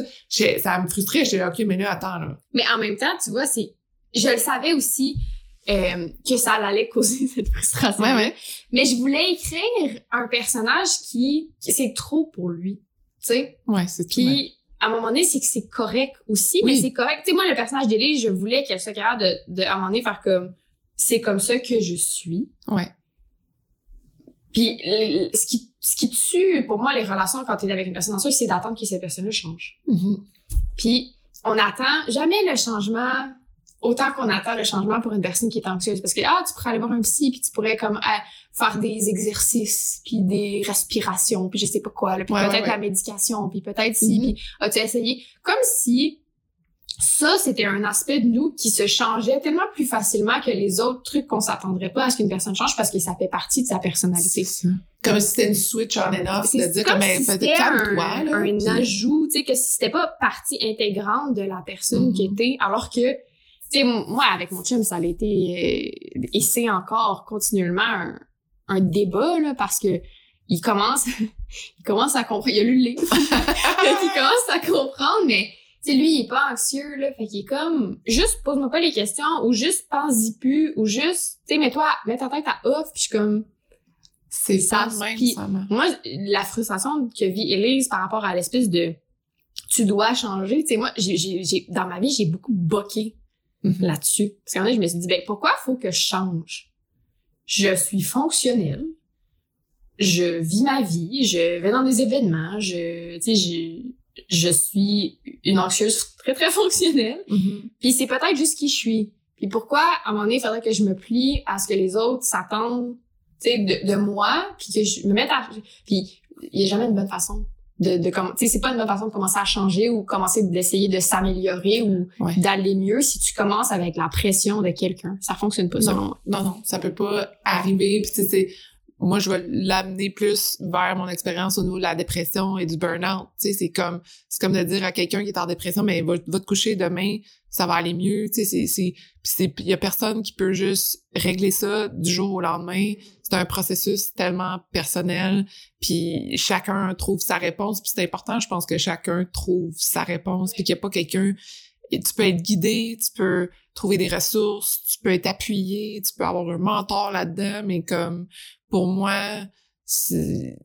ça me frustrait. J'étais OK, mais là, attends, là. Mais en même temps, tu vois, c'est, je le savais aussi euh, que ça allait causer cette frustration. Mais je voulais écrire un personnage qui, qui c'est trop pour lui, tu sais? Ouais, c'est. Puis à un moment donné, c'est que c'est correct aussi, Oui. mais c'est correct. Tu sais, moi, le personnage d'Élise, je voulais qu'elle soit capable de, de, à un moment donné, faire comme, c'est comme ça que je suis. Ouais. Puis ce qui, ce qui tue, pour moi, les relations quand t'es avec une personne ensemble, c'est d'attendre que cette personne-là change. Mhm. Puis on attend jamais le changement autant qu'on attend le changement pour une personne qui est anxieuse parce que ah tu pourrais aller voir un psy puis tu pourrais comme ah, faire des exercices puis des respirations puis je sais pas quoi là, puis Ouais, peut-être ouais, ouais. la médication puis peut-être si Mhm. puis as-tu essayé? Comme si ça c'était un aspect de nous qui se changeait tellement plus facilement que les autres trucs qu'on s'attendrait pas à ce qu'une personne change parce que ça fait partie de sa personnalité. Ça. Comme si c'était une switch on and off, C'est de dire comme comme, si c'était un, là. un puis- ajout, tu sais, que si c'était pas partie intégrante de la personne Mhm. qui était, alors que, sais, moi, avec mon chum, ça a été, euh, et c'est encore continuellement un, un débat, là, parce que il commence, il commence à comprendre, il a lu le livre, il commence à comprendre, mais, tu sais, lui, il est pas anxieux, là, fait qu'il est comme, juste pose-moi pas les questions, ou juste pense-y plus, ou juste, tu sais, mets-toi, mets ta tête à off, puis je suis comme, C'est ça, même, puis- ça moi, la frustration que vit Elise par rapport à l'espèce de tu dois changer, tu sais, moi, j'ai- dans ma vie, j'ai beaucoup boqué Mhm. là-dessus. Parce qu'en fait, je me suis dit, ben, pourquoi faut que je change? Je suis fonctionnelle. Je vis ma vie. Je vais dans des événements. Je, tu sais, je, je suis une anxieuse très, très fonctionnelle. Mhm. Puis c'est peut-être juste qui je suis. Puis pourquoi, à un moment donné, il faudrait que je me plie à ce que les autres s'attendent, tu sais, de, de moi, puis que je me mette à... Puis il y a jamais une bonne façon de, de. Tu sais, c'est pas une bonne façon de commencer à changer ou commencer d'essayer de s'améliorer ou Ouais. d'aller mieux si tu commences avec la pression de quelqu'un. Ça fonctionne pas, selon moi. Non, non, ça peut pas arriver. Puis tu sais, c'est- moi, je vais l'amener plus vers mon expérience au niveau de la dépression et du burn-out. Tu sais, c'est comme, c'est comme de dire à quelqu'un qui est en dépression, mais va, va te coucher demain, ça va aller mieux. Tu sais, c'est, c'est, il y a personne qui peut juste régler ça du jour au lendemain. C'est un processus tellement personnel. Puis chacun trouve sa réponse. Puis c'est important, je pense que chacun trouve sa réponse. Puis qu'il n'y a pas quelqu'un tu peux être guidé, tu peux trouver des ressources, tu peux être appuyé, tu peux avoir un mentor là-dedans, mais comme pour moi, c'est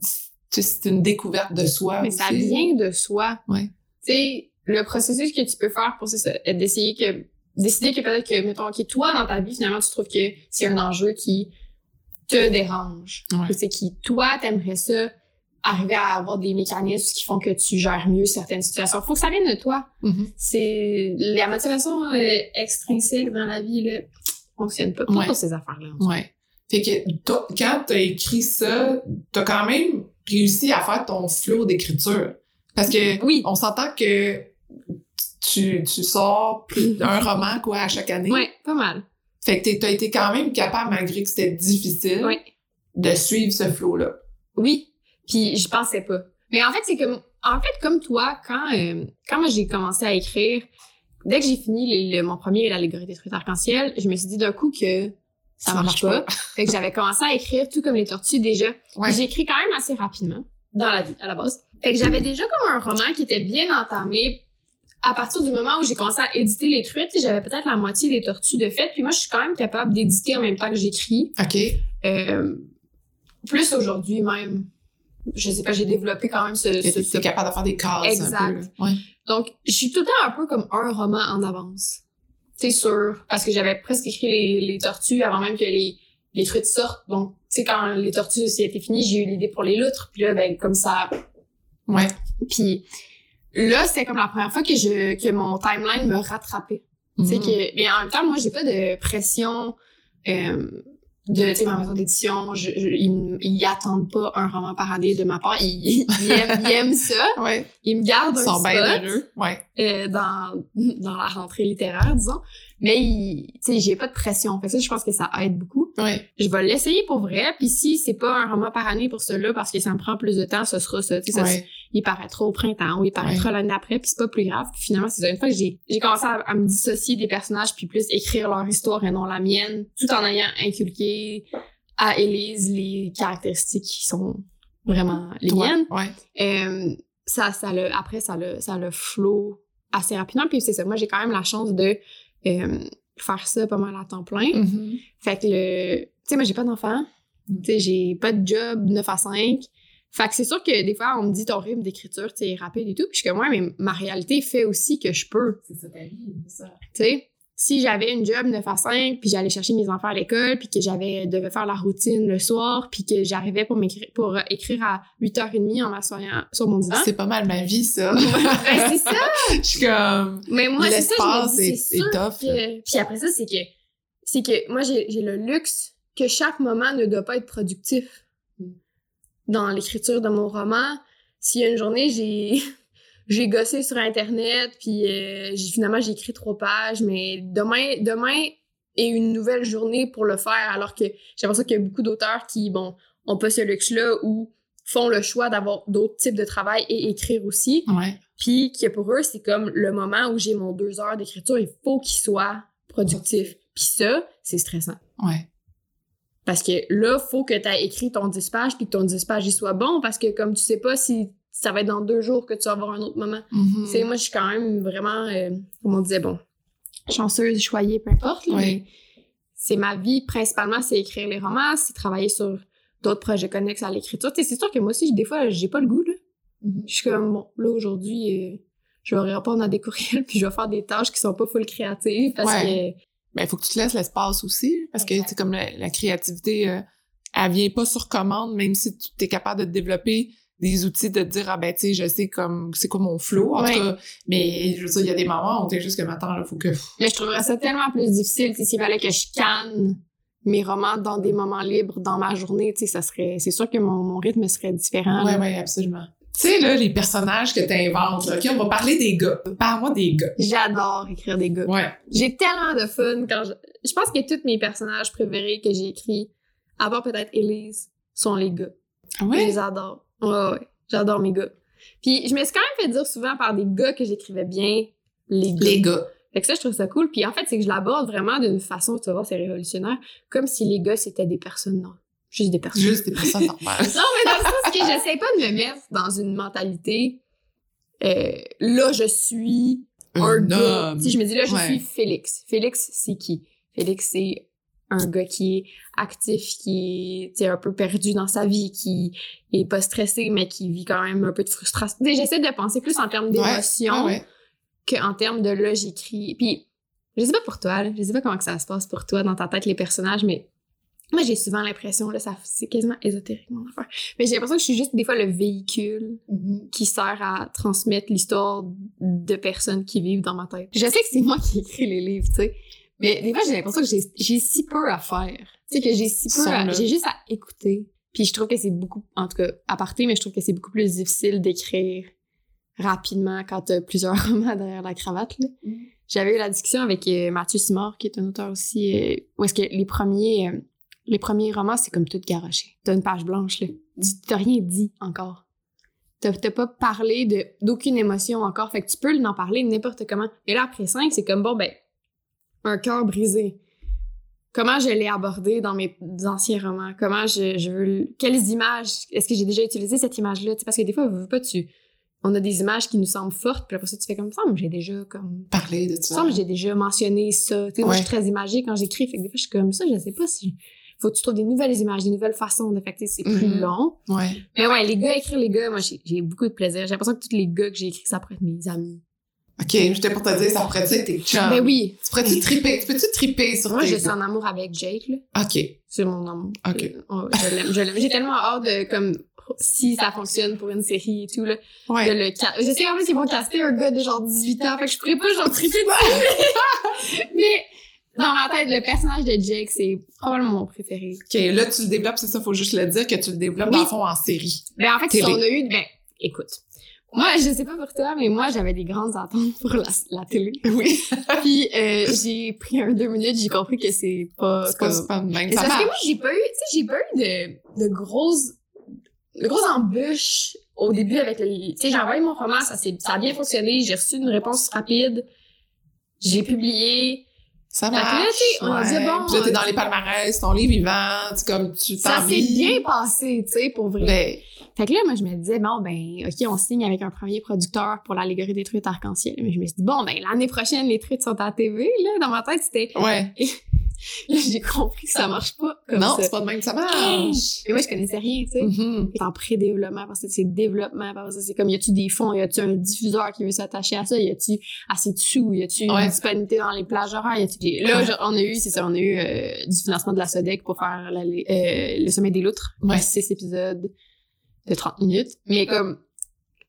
c'est- une découverte de soi. Mais ça vient de soi. Ouais. Tu sais, le processus que tu peux faire pour c'est d'essayer que décider que peut-être que mettons que toi dans ta vie finalement tu trouves que c'est un enjeu qui te dérange. Ouais. C'est qui toi t'aimerais ça arriver à avoir des mécanismes qui font que tu gères mieux certaines situations. Faut que ça vienne de toi. Mhm. C'est la motivation euh, extrinsèque dans la vie là fonctionne pas, pas Ouais. pour ces affaires-là. Ouais. Fait que toi, quand t'as écrit ça, t'as quand même réussi à faire ton flow d'écriture. Parce que Oui. on s'entend que tu, tu sors plus d'un roman quoi à chaque année. Ouais, pas mal. Fait que t'as été quand même capable, malgré que c'était difficile, Ouais. de suivre ce flow-là. Oui, puis je pensais pas. Mais en fait, c'est comme en fait comme toi quand euh, quand j'ai commencé à écrire, dès que j'ai fini le- mon premier l'allégorie des trucs arc-en-ciel, je me suis dit d'un coup que ça, Ça marche marche pas. fait que j'avais commencé à écrire tout comme les tortues déjà. Ouais. J'ai écrit quand même assez rapidement dans la vie à la base. Fait que j'avais déjà comme un roman qui était bien entamé à partir du moment où j'ai commencé à éditer les sais, j'avais peut-être la moitié des tortues de fait, puis moi je suis quand même capable d'éditer en même temps que j'écris. OK. Euh, plus aujourd'hui même. Je sais pas, j'ai développé quand même ce... Ce- ce- capable de faire des cases Exact. un peu. là. Ouais. Donc, je suis tout le temps un peu comme un roman en avance. C'est sûr. Parce que j'avais presque écrit les, les tortues avant même que les, les trucs sortent. Donc, tu sais, quand les tortues c'était fini, j'ai eu l'idée pour les loutres. Puis là, ben, comme ça... Ouais. Puis là, c'était comme la première fois que je que mon timeline me rattrapait. Mhm. que mais en même temps moi j'ai pas de pression euh, de ma maison d'édition je, je- ils, ils attendent pas un roman par année de ma part ils, ils aiment, ils aiment ça Ouais. ils me gardent Ils un sont bien spot heureux. Ouais. euh, dans dans la rentrée littéraire disons mais tu sais j'ai pas de pression. Fait ça je pense que ça aide beaucoup. Ouais. je vais l'essayer pour vrai. Puis si c'est pas un roman par année pour cela parce que ça me prend plus de temps ce sera ça. Tu sais ça Ouais. il paraîtra au printemps ou il paraîtra l'année d'après puis c'est pas plus grave. Puis finalement c'est une fois que j'ai j'ai commencé à, à me dissocier des personnages puis plus écrire leur histoire et non la mienne tout en ayant inculqué à Élise les caractéristiques qui sont vraiment les miennes. Euh, ça, ça le, après, ça le, ça le flow assez rapidement. Puis c'est ça, moi, j'ai quand même la chance de euh, faire ça pas mal à temps plein. Mhm. Fait que le... Tu sais, moi, j'ai pas d'enfant. Tu sais, j'ai pas de job 9 à 5. Fait que c'est sûr que des fois, on me dit ton rythme d'écriture, tu sais, rapide et tout. Puis je suis comme, ouais, mais ma réalité fait aussi que je peux. C'est ça ta vie, c'est ça. Tu sais, si j'avais une job 9 à 5, puis j'allais chercher mes enfants à l'école, puis que j'avais devais faire la routine le soir, puis que j'arrivais pour m'écrire pour euh, écrire à 8h30 en m'assoyant sur mon divan. C'est pas mal ma vie, ça. Ben, c'est ça! Je suis comme. Mais moi, c'est ça, je me L'espace dis, est, c'est tough. que- Puis après ça, c'est que c'est que moi j'ai j'ai le luxe que chaque moment ne doit pas être productif. Mm. Dans l'écriture de mon roman, s'il y a une journée j'ai j'ai gossé sur internet puis euh, finalement j'ai écrit trois pages mais demain demain est une nouvelle journée pour le faire alors que j'ai l'impression qu'il y a beaucoup d'auteurs qui bon ont pas ce luxe là ou font le choix d'avoir d'autres types de travail et écrire aussi Ouais. puis que pour eux, c'est comme le moment où j'ai mon deux heures d'écriture, il faut qu'il soit productif. Puis ça, c'est stressant. Ouais. Parce que là, faut que tu aies écrit ton 10 pages, puis que ton 10 pages, il soit bon, parce que comme tu sais pas si ça va être dans deux jours que tu vas avoir un autre moment. Sais, moi, je suis quand même vraiment, euh, comme on disait, bon, chanceuse, choyée, peu importe. là, c'est ma vie, principalement, c'est écrire les romans, c'est travailler sur d'autres projets connexes à l'écriture. C'est sûr que moi aussi, des fois, j'ai pas le goût, là. Mhm. Je suis comme, bon, là, aujourd'hui, euh, je vais répondre à des courriels, puis je vais faire des tâches qui sont pas full créatives, parce Ouais. Ben, il faut que tu te laisses l'espace aussi, parce que, c'est comme la, la créativité, euh, elle vient pas sur commande, même si tu es capable de développer des outils de te dire, ah ben, tu sais, je sais comme, c'est quoi mon flow, en Ouais. tout cas. Mais, je veux dire, il y a des moments où t'es juste comme, attends, là, faut que... Mais je trouverais ça tellement plus difficile, s'il fallait que je canne mes romans dans des moments libres dans ma journée, tu sais, ça serait... C'est sûr que mon, mon rythme serait différent. Ouais, ouais, absolument. Tu sais, là, les personnages que t'inventes, là, OK, on va parler des gars. Parle-moi des gars. J'adore écrire des gars. Ouais. J'ai tellement de fun quand je... Je pense que tous mes personnages préférés que j'ai écrits, à part peut-être Elise, sont les gars. Ah Je les adore. Ouais, ouais. J'adore mes gars. Puis je me suis quand même fait dire souvent par des gars que j'écrivais bien les gars. Les gars. Fait que ça, je trouve ça cool. Puis en fait, c'est que je l'aborde vraiment d'une façon, tu voir, c'est révolutionnaire, comme si les gars, c'était des personnes non. Juste des personnes. Juste des personnes normales. Non, mais dans le sens que j'essaie pas de me mettre dans une mentalité, euh, là, je suis un Un gars. homme. Si je me dis là, je Ouais. suis Félix. Félix, c'est qui? Félix, c'est un gars qui est actif, qui est un peu perdu dans sa vie, qui est pas stressé, mais qui vit quand même un peu de frustration. J'essaie de penser plus en termes d'émotion Ah ouais. qu'en termes de là, j'écris. Puis, je sais pas pour toi, là, je sais pas comment que ça se passe pour toi dans ta tête, les personnages, mais moi, j'ai souvent l'impression, là, ça, c'est quasiment ésotérique, mon affaire. Mais j'ai l'impression que je suis juste, des fois, le véhicule Mhm. qui sert à transmettre l'histoire de personnes qui vivent dans ma tête. Je sais que c'est moi qui écris les livres, tu sais. Mais des fois, j'ai l'impression que j'ai, si peu à faire. Tu sais, que j'ai si peu à, j'ai juste à écouter. Puis je trouve que c'est beaucoup, en tout cas, à partir, mais je trouve que c'est beaucoup plus difficile d'écrire rapidement quand t'as plusieurs romans derrière la cravate, là. Mhm. J'avais eu la discussion avec euh, Mathieu Simard, qui est un auteur aussi, euh, où est-ce que les premiers, euh, les premiers romans, c'est comme tout garoché. T'as une page blanche, là. Tu- T'as rien dit encore. T'as pas parlé d'aucune émotion encore. Fait que tu peux en parler n'importe comment. Et là, après cinq, c'est comme, bon, ben, un cœur brisé. Comment je l'ai abordé dans mes anciens romans? Comment je, je veux... le- Quelles images? Est-ce que j'ai déjà utilisé cette image-là? Tu sais, parce que des fois, veux pas, tu... On a des images qui nous semblent fortes, puis après ça, tu fais comme ça, mais j'ai déjà comme Parler de ça. que j'ai déjà mentionné ça. Tu sais, moi, je suis très imagée quand j'écris. Fait que des fois, je suis comme ça, je sais pas si. Faut que tu trouves des nouvelles images, des nouvelles façons de C'est plus Mhm. long. Ouais. Mais ouais, les gars, écrire les gars, moi, j'ai beaucoup de plaisir. J'ai l'impression que tous les gars que j'ai écrits, ça pourrait être mes amis. OK, j'étais pour te dire, ça pourrait être tes chums. Ben oui. Tu pourrais-tu triper? Tu peux-tu triper sur Moi, je suis en amour avec Jake, là. OK. C'est mon amour. Ok. Euh, oh, je l'aime, je l'aime. J'ai tellement hâte de, comme, si ça fonctionne pour une série et tout, là, de Ouais. le ca- Je sais en plus qu'ils vont caster un gars de genre 18 ans, fait que je pourrais pas genre triper dessus. Mais, dans ma tête, le personnage de Jake, c'est probablement mon préféré. OK, là, tu le développes, c'est ça, faut juste le dire, que tu le développes Oui. dans le fond en série. Ben, en fait, Télé. on a eu, ben, écoute. Moi, je sais pas pour toi, mais moi, j'avais des grandes attentes pour la, la télé. Oui. Puis, euh, j'ai pris un deux minutes, j'ai compris que c'est pas, C'est pas, comme- c'est pas même. C'est parce que moi, j'ai pas eu, tu sais, j'ai pas eu de, de grosses, de grosses embûches au début avec les, tu sais, j'ai envoyé mon roman, ça s'est, ça a bien fonctionné, j'ai reçu une réponse rapide, j'ai publié, Ça là, marche. tu sais, on a dit, bon, Puis là, t'es dans euh, les palmarès, ton livre, vend, c'est comme tu Ça s'est bien passé, tu sais, pour vrai. Ben, Fait que là, moi, je me disais, bon, ben, OK, on signe avec un premier producteur pour l'allégorie des truites arc-en-ciel. Mais je me suis dit, bon, ben, l'année prochaine, les truites sont à la TV, là. Dans ma tête, c'était. ouais. Là, j'ai compris que ça marche pas comme non, ça. c'est pas de même que ça marche. Et moi, je connaissais rien, tu sais. Mhm. C'est en pré-développement, parce que c'est développement, parce que c'est comme, y a-tu des fonds, y a-tu un diffuseur qui veut s'attacher à ça, y a-tu assez de sous, y a-tu Ouais. une disponibilité dans les plages horaires, y a-tu des... Là, on a eu, c'est ça, on a eu euh, du financement de la SODEC pour faire la- euh, le sommet des loutres, Ouais. six épisodes de 30 minutes, mais comme,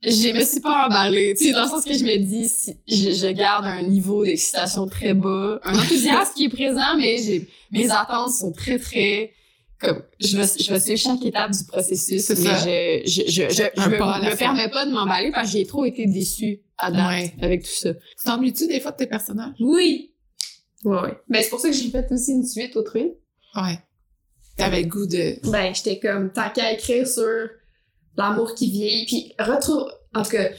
je me suis pas emballée, tu sais, dans le sens que je me dis, si, je, je garde un niveau d'excitation très bas, un enthousiasme qui est présent, mais j'ai, mes attentes sont très, très, comme, je vais, je vais suivre chaque étape du processus, mais ça. je, je, je, je, me, permets pas de m'emballer parce que j'ai trop été déçue à date Ouais. avec tout ça. Tu t'ennuies-tu des fois de tes personnages? Oui! Ouais, ouais. Ben, c'est pour ça que j'ai fait aussi une suite au truc. Ouais. T'avais le goût de... Ben, j'étais comme, tant qu'à écrire sur l'amour qui vieillit, puis retrouve, en tout cas,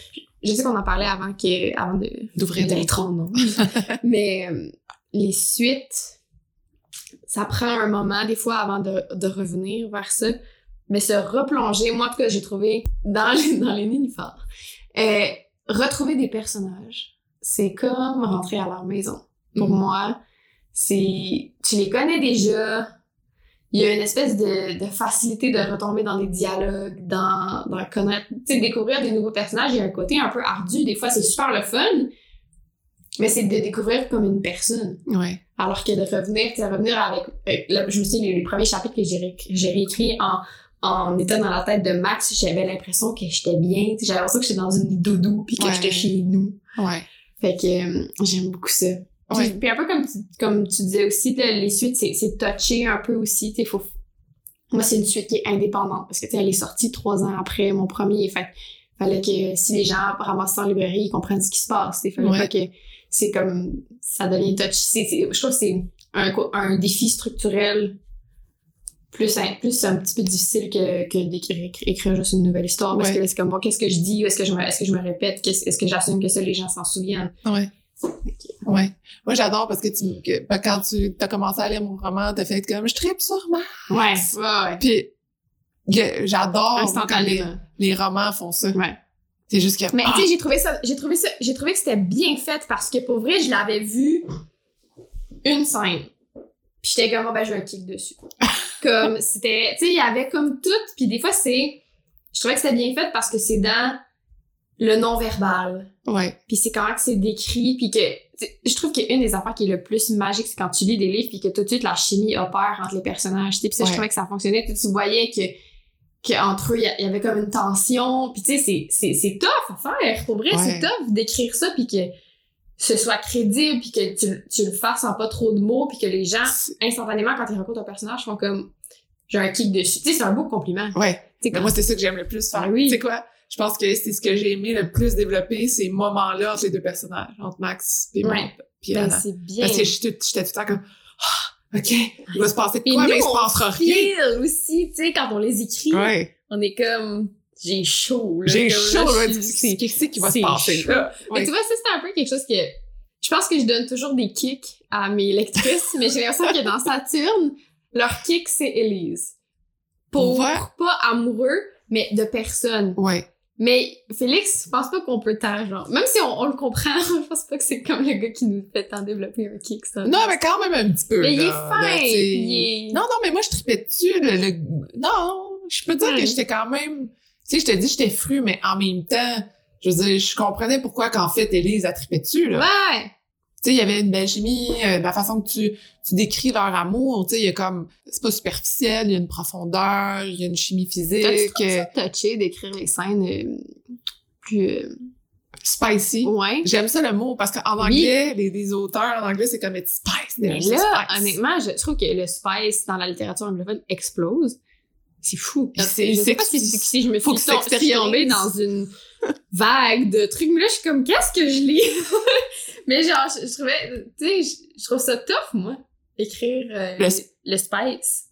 je sais qu'on en parlait avant que, avant de, d'ouvrir en nom. Mais euh, les suites, ça prend un moment des fois avant de, de revenir vers ça. Mais se replonger, moi en tout cas j'ai trouvé dans les, dans les nénuphars, euh, retrouver des personnages, c'est comme rentrer à leur maison. Pour Mhm. moi, c'est tu les connais déjà. Il y a une espèce de, de facilité de retomber dans des dialogues, dans, dans connaître, tu sais, découvrir des nouveaux personnages. Il y a un côté un peu ardu. Des fois, c'est super le fun, mais c'est de découvrir comme une personne. Ouais. Alors que de revenir, tu revenir avec, avec- là, je me suis dit, les, les premiers chapitres que j'ai ré- réécrits en, en étant dans la tête de Max, j'avais l'impression que j'étais bien, j'avais l'impression que j'étais dans une doudou puis que Ouais. j'étais chez nous. Ouais. Fait que euh, j'aime beaucoup ça. Puis, puis un peu comme tu, comme tu disais aussi, les suites, c'est, touché un peu aussi. Faut... Moi, c'est une suite qui est indépendante parce que elle est sortie trois ans après mon premier. Fait fallait que si les gens ramassent ça en librairie, ils comprennent ce qui se passe. Il fallait Ouais. que c'est comme ça devient touchy. Je trouve que c'est un, un défi structurel plus un, plus un petit peu difficile que, que d'écrire écrire, juste une nouvelle histoire. Parce Ouais. que là, c'est comme bon, qu'est-ce que je dis? Est-ce que je me, est-ce que je me répète? Est-ce que j'assume que ça, les gens s'en souviennent? Ouais. Ouais. Moi, j'adore parce que tu, que- ben, quand tu as commencé à lire mon roman, t'as fait comme, je tripe sur Max. Ouais. Puis, j'adore quand les, les romans font ça. Ouais. C'est juste que, Mais ah, tu sais, j'ai trouvé ça, j'ai trouvé ça, j'ai trouvé que c'était bien fait parce que pour vrai, je l'avais vu une scène. Puis j'étais comme, oh, ben, je vais un kick dessus. comme, c'était, tu sais, il y avait comme tout, puis des fois, c'est, je trouvais que c'était bien fait parce que c'est dans le non-verbal. Ouais. Puis c'est comment que c'est décrit, puis que, je trouve qu'une des affaires qui est le plus magique, c'est quand tu lis des livres, puis que tout de suite, la chimie opère entre les personnages, tu sais, puis ça, je trouvais que ça fonctionnait, tu sais, tu voyais que qu'entre eux, il y avait comme une tension, puis tu sais, c'est- c'est c'est tough à faire, pour vrai, Ouais. c'est tough d'écrire ça, puis que ce soit crédible, puis que tu, tu le fasses en pas trop de mots, puis que les gens, instantanément, quand ils rencontrent un personnage, font comme, j'ai un kick dessus. Tu sais, c'est un beau compliment. Ouais. Sais, Mais moi, c'est ça que j'aime le plus faire. Ah oui. Tu sais quoi? Je pense que c'est ce que j'ai aimé le plus développer, ces moments-là entre les deux personnages, entre Max et Ouais. ben, c'est bien. Parce que j'étais tout le temps comme, ah, OK, il va se passer de quoi, nous, mais il se passera rien. aussi, tu sais, quand on les écrit, Ouais. on est comme, j'ai chaud, là. J'ai chaud, là. Qu'est-ce qui va se passer, là? Mais tu vois, ça, c'est un peu quelque chose que. Je pense que je donne toujours des kicks à mes lectrices, mais j'ai l'impression que dans Saturne, leur kick, c'est Élise. Pour Ouais. pas amoureux, mais de personne. Ouais. Mais Félix, je pense pas qu'on peut tant, genre. Même si on, on le comprend, je pense pas que c'est comme le gars qui nous fait tant développer un kick, ça. Non, mais quand même un petit peu. Mais il est fin! il est- Non, non, mais moi, je tripais dessus. Le, le- Non, je peux dire Ouais. que j'étais quand même... Tu sais, je te dis, j'étais fru, mais en même temps, je veux dire, je comprenais pourquoi qu'en fait, Élise a trippé dessus, là. Ouais! Sais, il y avait une belle chimie, euh, la façon que tu, tu décris leur amour, tu sais, il y a comme... C'est pas superficiel, il y a une profondeur, il y a une chimie physique, trouvé euh, touché d'écrire les scènes euh, plus. euh, spicy? Ouais. J'aime ça le mot, parce qu'en Oui. anglais, les, les auteurs en anglais, c'est comme it's spice. Mais là, spice. honnêtement, je trouve que le spice dans la littérature anglophone explose. C'est fou. C'est- je sais c'est- pas si, si, je me suis tombée dans une vague de trucs. Mais là, je suis comme, qu'est-ce que je lis? mais genre, je, je trouvais, tu sais, je, je trouve ça tough, moi, écrire euh, Le- le, spice.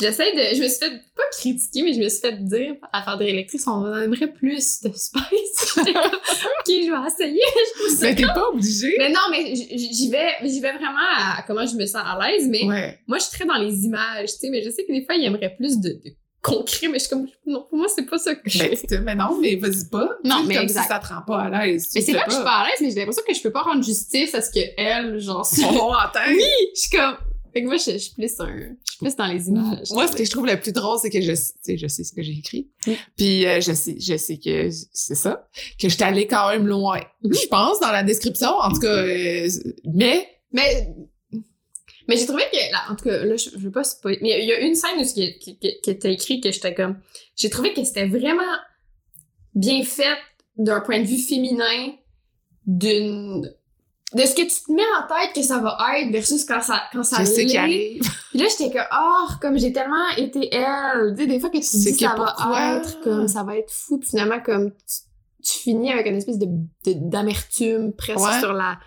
J'essaie de. Je me suis fait pas critiquer, mais je me suis fait dire à faire des électrices, on aimerait plus de space. Ok, je vais essayer. Je ça Mais t'es pas obligé. Mais non, mais j'y vais, j'y vais vraiment à comment je me sens à l'aise, mais Ouais. moi, je suis très dans les images, tu sais, mais je sais que des fois, il aimerait plus de, de concret, mais je suis comme, non, pour moi, c'est pas ça que je Ben, fais. c'est- mais non, mais vas-y pas. Non, mais comme exact. si ça te rend pas à l'aise. Mais c'est pas que je suis pas à l'aise, mais j'ai l'impression que je peux pas rendre justice à ce que elle, genre, c'est- On entend. Oui! Je suis comme, fait que moi, je, je suis plus un, je suis plus dans les images. Moi, ce que je trouve le plus drôle, c'est que je, sais, je sais ce que j'ai écrit. Oui. Puis euh, je sais, je sais que c'est ça, que je suis allée quand même loin. Je pense dans la description, en tout cas. euh, mais Mais, mais j'ai trouvé que, là, en tout cas, là, je, je veux pas spoiler, mais il y a une scène où qui, qui, qui, était écrit que j'étais comme, j'ai trouvé que c'était vraiment bien fait d'un point de vue féminin, d'une, de ce que tu te mets en tête que ça va être versus quand ça, quand ça je sais arrive. Puis là, j'étais comme, oh, comme j'ai tellement été elle. Tu sais, des fois que tu te dis que ça va être comme, ça va être fou. Puis finalement, comme, tu, tu finis avec une espèce de, de- d'amertume presque Ouais. sur la,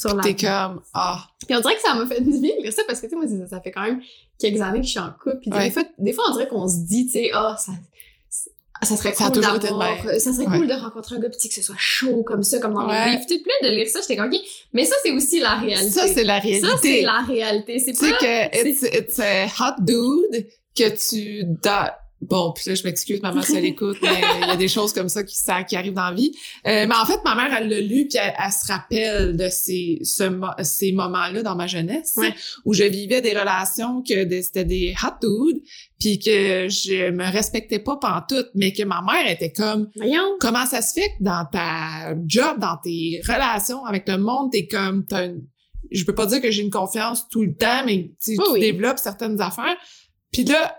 sur la T'es comme, ah, puis on dirait que ça m'a fait du bien de lire ça parce que, tu sais, moi, ça, ça fait quand même quelques années que je suis en couple. Puis Ouais. des, fois, des fois, on dirait qu'on se dit, tu sais, ah, ça, ça serait Ça a cool d'avoir, ça serait Ouais. cool de rencontrer un gars, sais, que ce soit chaud comme ça, comme dans Ouais. les livres. Puis là, de lire ça, j'étais comme, ok. Mais ça, c'est aussi la réalité. ça, c'est la Ça, c'est réalité. la réalité. C'est Tu sais pas... que it's, it's a hot dude que tu... da- Bon, puis là, je m'excuse, maman, si elle écoute, mais il y a des choses comme ça qui, ça, qui arrivent dans la vie. Euh, mais en fait, ma mère, elle l'a lu, puis elle, elle se rappelle de ces, ce, ces moments-là dans ma jeunesse, Ouais. où je vivais des relations que des- c'était des hot dudes, puis que je me respectais pas pantoute, mais que ma mère était comme, Voyons. comment ça se fait que dans ta job, dans tes relations avec le monde, t'es comme, t'as une- je peux pas dire que j'ai une confiance tout le temps, mais tu, Oui, tu oui. développes certaines affaires. Puis là,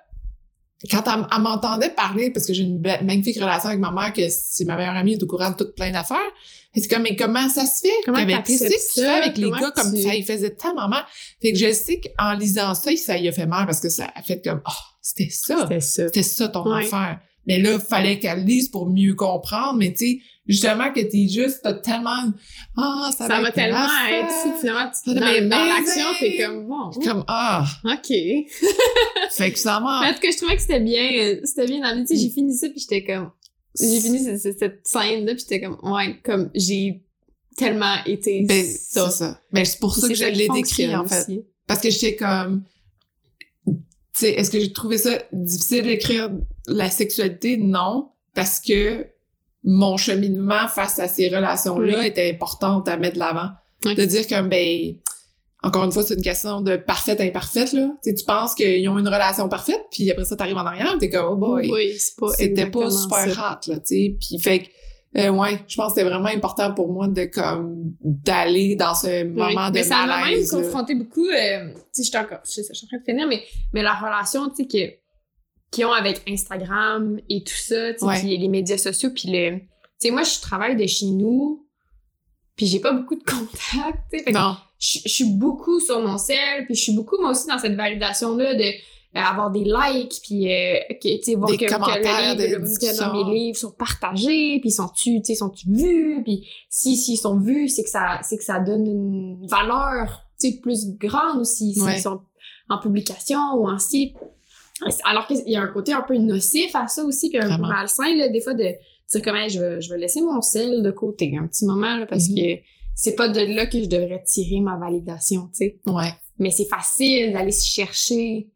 quand elle, elle m'entendait parler, parce que j'ai une magnifique relation avec ma mère, que c'est ma meilleure amie, elle est au courant de toutes plein d'affaires, c'est comme, mais comment ça se fait? Comment t'acceptes qu'est-ce que tu fais ça? avec les gars comme ça, il faisait tellement mal. Fait que je sais qu'en lisant ça, ça y a fait mal parce que ça a fait comme, oh, c'était ça. C'était ça. C'était ça ton affaire. Mais là, fallait qu'elle lise pour mieux comprendre. Mais tu sais, justement que t'es juste, t'as tellement, ah, ça, Ça va va être tellement l'affaire. être. Finalement, tu, dans, dans l'action, t'es comme, bon, Comme, ah, ok. fait que ça m'a... en tout cas, je trouvais que c'était bien, euh, c'était bien dans le, tu sais, j'ai fini ça, puis j'étais comme, j'ai fini cette, scène-là, puis j'étais comme, ouais, comme, j'ai tellement été Ben, ça. c'est ça. Mais c'est pour ça que je l'ai décrit, en fait. aussi. Parce que j'étais comme, tu sais, est-ce que j'ai trouvé ça difficile d'écrire la sexualité? Non. Parce que mon cheminement face à ces relations-là Oui. était importante à mettre de l'avant. Oui. De dire que, ben, encore une fois, c'est une question de parfaite imparfaite, là. Tu sais, tu penses qu'ils ont une relation parfaite, puis après ça, t'arrives en arrière, t'es comme, oh boy, Oui, c'est pas c'était pas exactement super ça. hot, là, tu sais. Puis fait que, euh, ouais, je pense que c'était vraiment important pour moi de, comme, d'aller dans ce moment Oui. de mais ça m'a même confronté beaucoup, euh, tu sais, encore, je, sais, je suis en train de finir, mais, mais la relation, tu sais, que, qu'ils ont avec Instagram et tout ça, tu sais, Ouais. puis les médias sociaux, puis le, tu sais, moi, je travaille de chez nous, puis j'ai pas beaucoup de contacts, tu Non. je, je suis beaucoup sur mon sel, puis je suis beaucoup, moi aussi, dans cette validation-là de euh, avoir des likes, puis euh, que, tu sais, voir Des que, le livre, mes livres sont partagés, puis sont-tu, tu sais, sont-tu vus, puis si s'ils sont vus, c'est que ça, c'est que ça donne une valeur, tu sais, plus grande aussi, s'ils Ouais. sont en publication ou en site. Alors qu'il y a un côté un peu nocif à ça aussi, puis un peu malsain, là, des fois, de dire comment je vais, je vais laisser mon sel de côté un petit moment, là, parce Mhm. que c'est pas de là que je devrais tirer ma validation, tu sais. Ouais. Mais c'est facile d'aller se chercher.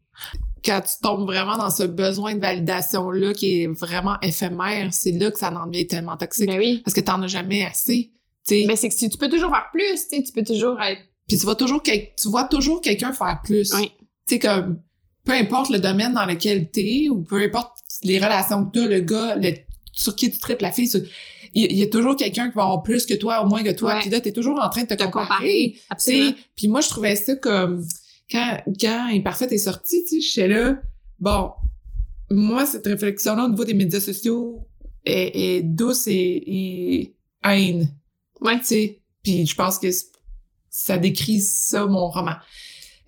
quand tu tombes vraiment dans ce besoin de validation-là qui est vraiment éphémère, c'est là que ça en devient tellement toxique. Ben oui. Parce que t'en as jamais assez. tu sais. Mais c'est que tu tu peux toujours faire plus, tu sais, tu peux toujours être... Puis tu vois toujours, tu vois toujours quelqu'un faire plus. Oui. Tu sais, comme, peu importe le domaine dans lequel t'es, ou peu importe les relations que t'as, le gars, le, sur qui tu traites la fille, sur- il il y, a toujours quelqu'un qui va avoir plus que toi, au moins que toi. Puis là, t'es toujours en train de te comparer. comparer. Tu Absolument. sais, puis moi, je trouvais ça comme quand quand Imparfait est sorti, tu sais, j'étais là, bon, moi, cette réflexion-là au niveau des médias sociaux est, est douce et, et haine, Ouais. tu sais. Puis je pense que ça décrit ça, mon roman.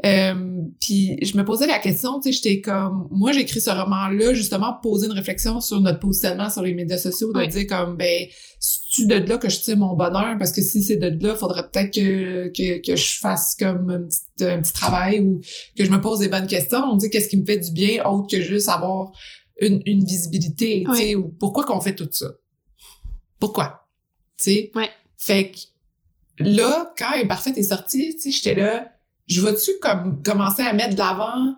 Euh, puis je me posais la question, tu sais, j'étais comme, moi j'ai écrit ce roman-là justement pour poser une réflexion sur notre positionnement sur les médias sociaux, de Ouais. dire comme, ben, c'est-tu de là que je tire mon bonheur? Parce que si c'est de là, faudrait peut-être que, que, que je fasse comme un petit, un petit travail ou que je me pose des bonnes questions. On dit qu'est-ce qui me fait du bien autre que juste avoir une, une visibilité, tu sais, ou pourquoi qu'on fait tout ça? Pourquoi? Tu sais? Ouais. Fait que là, quand Imparfait est sorti, tu sais, j'étais là, je vais-tu comme commencer à mettre de l'avant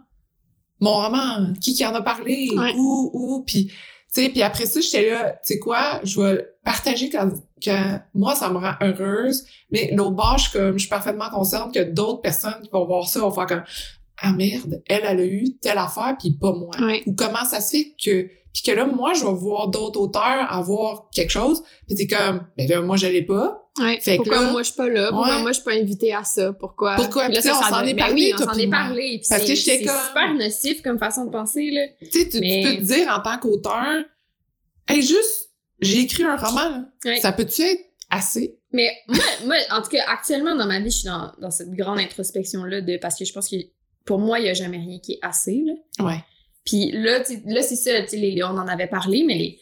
mon roman, qui qui en a parlé, Ouais. où, où, puis tu sais, puis après ça, j'étais là, tu sais quoi, je vais partager quand, quand moi, ça me rend heureuse, mais l'autre bord, je suis comme, je suis parfaitement consciente que d'autres personnes qui vont voir ça vont faire comme, ah merde, elle, elle a eu telle affaire, puis pas moi. Ou comment ça se fait que, puis que là, moi, je vais voir d'autres auteurs avoir quelque chose, puis c'est comme, ben là, moi, je l'ai pas, Ouais. Fait que pourquoi là- moi je suis pas là? Pourquoi Ouais. moi je suis pas invitée à ça? Pourquoi? Pourquoi? Puis là, ça, on s'en est ben parlé, oui, on s'en est parlé. Parce que j'étais comme- super nocif comme façon de penser, là. Tu sais, tu, Mais- tu peux te dire en tant qu'auteur, hey, juste, j'ai écrit un roman, là. Ouais. Ça peut-tu être assez? Mais moi, moi, en tout cas, actuellement, dans ma vie, je suis dans, dans cette grande introspection-là de, parce que je pense que pour moi, il y a jamais rien qui est assez, là. Ouais. Puis là, là, c'est ça, les- on en avait parlé, mais les,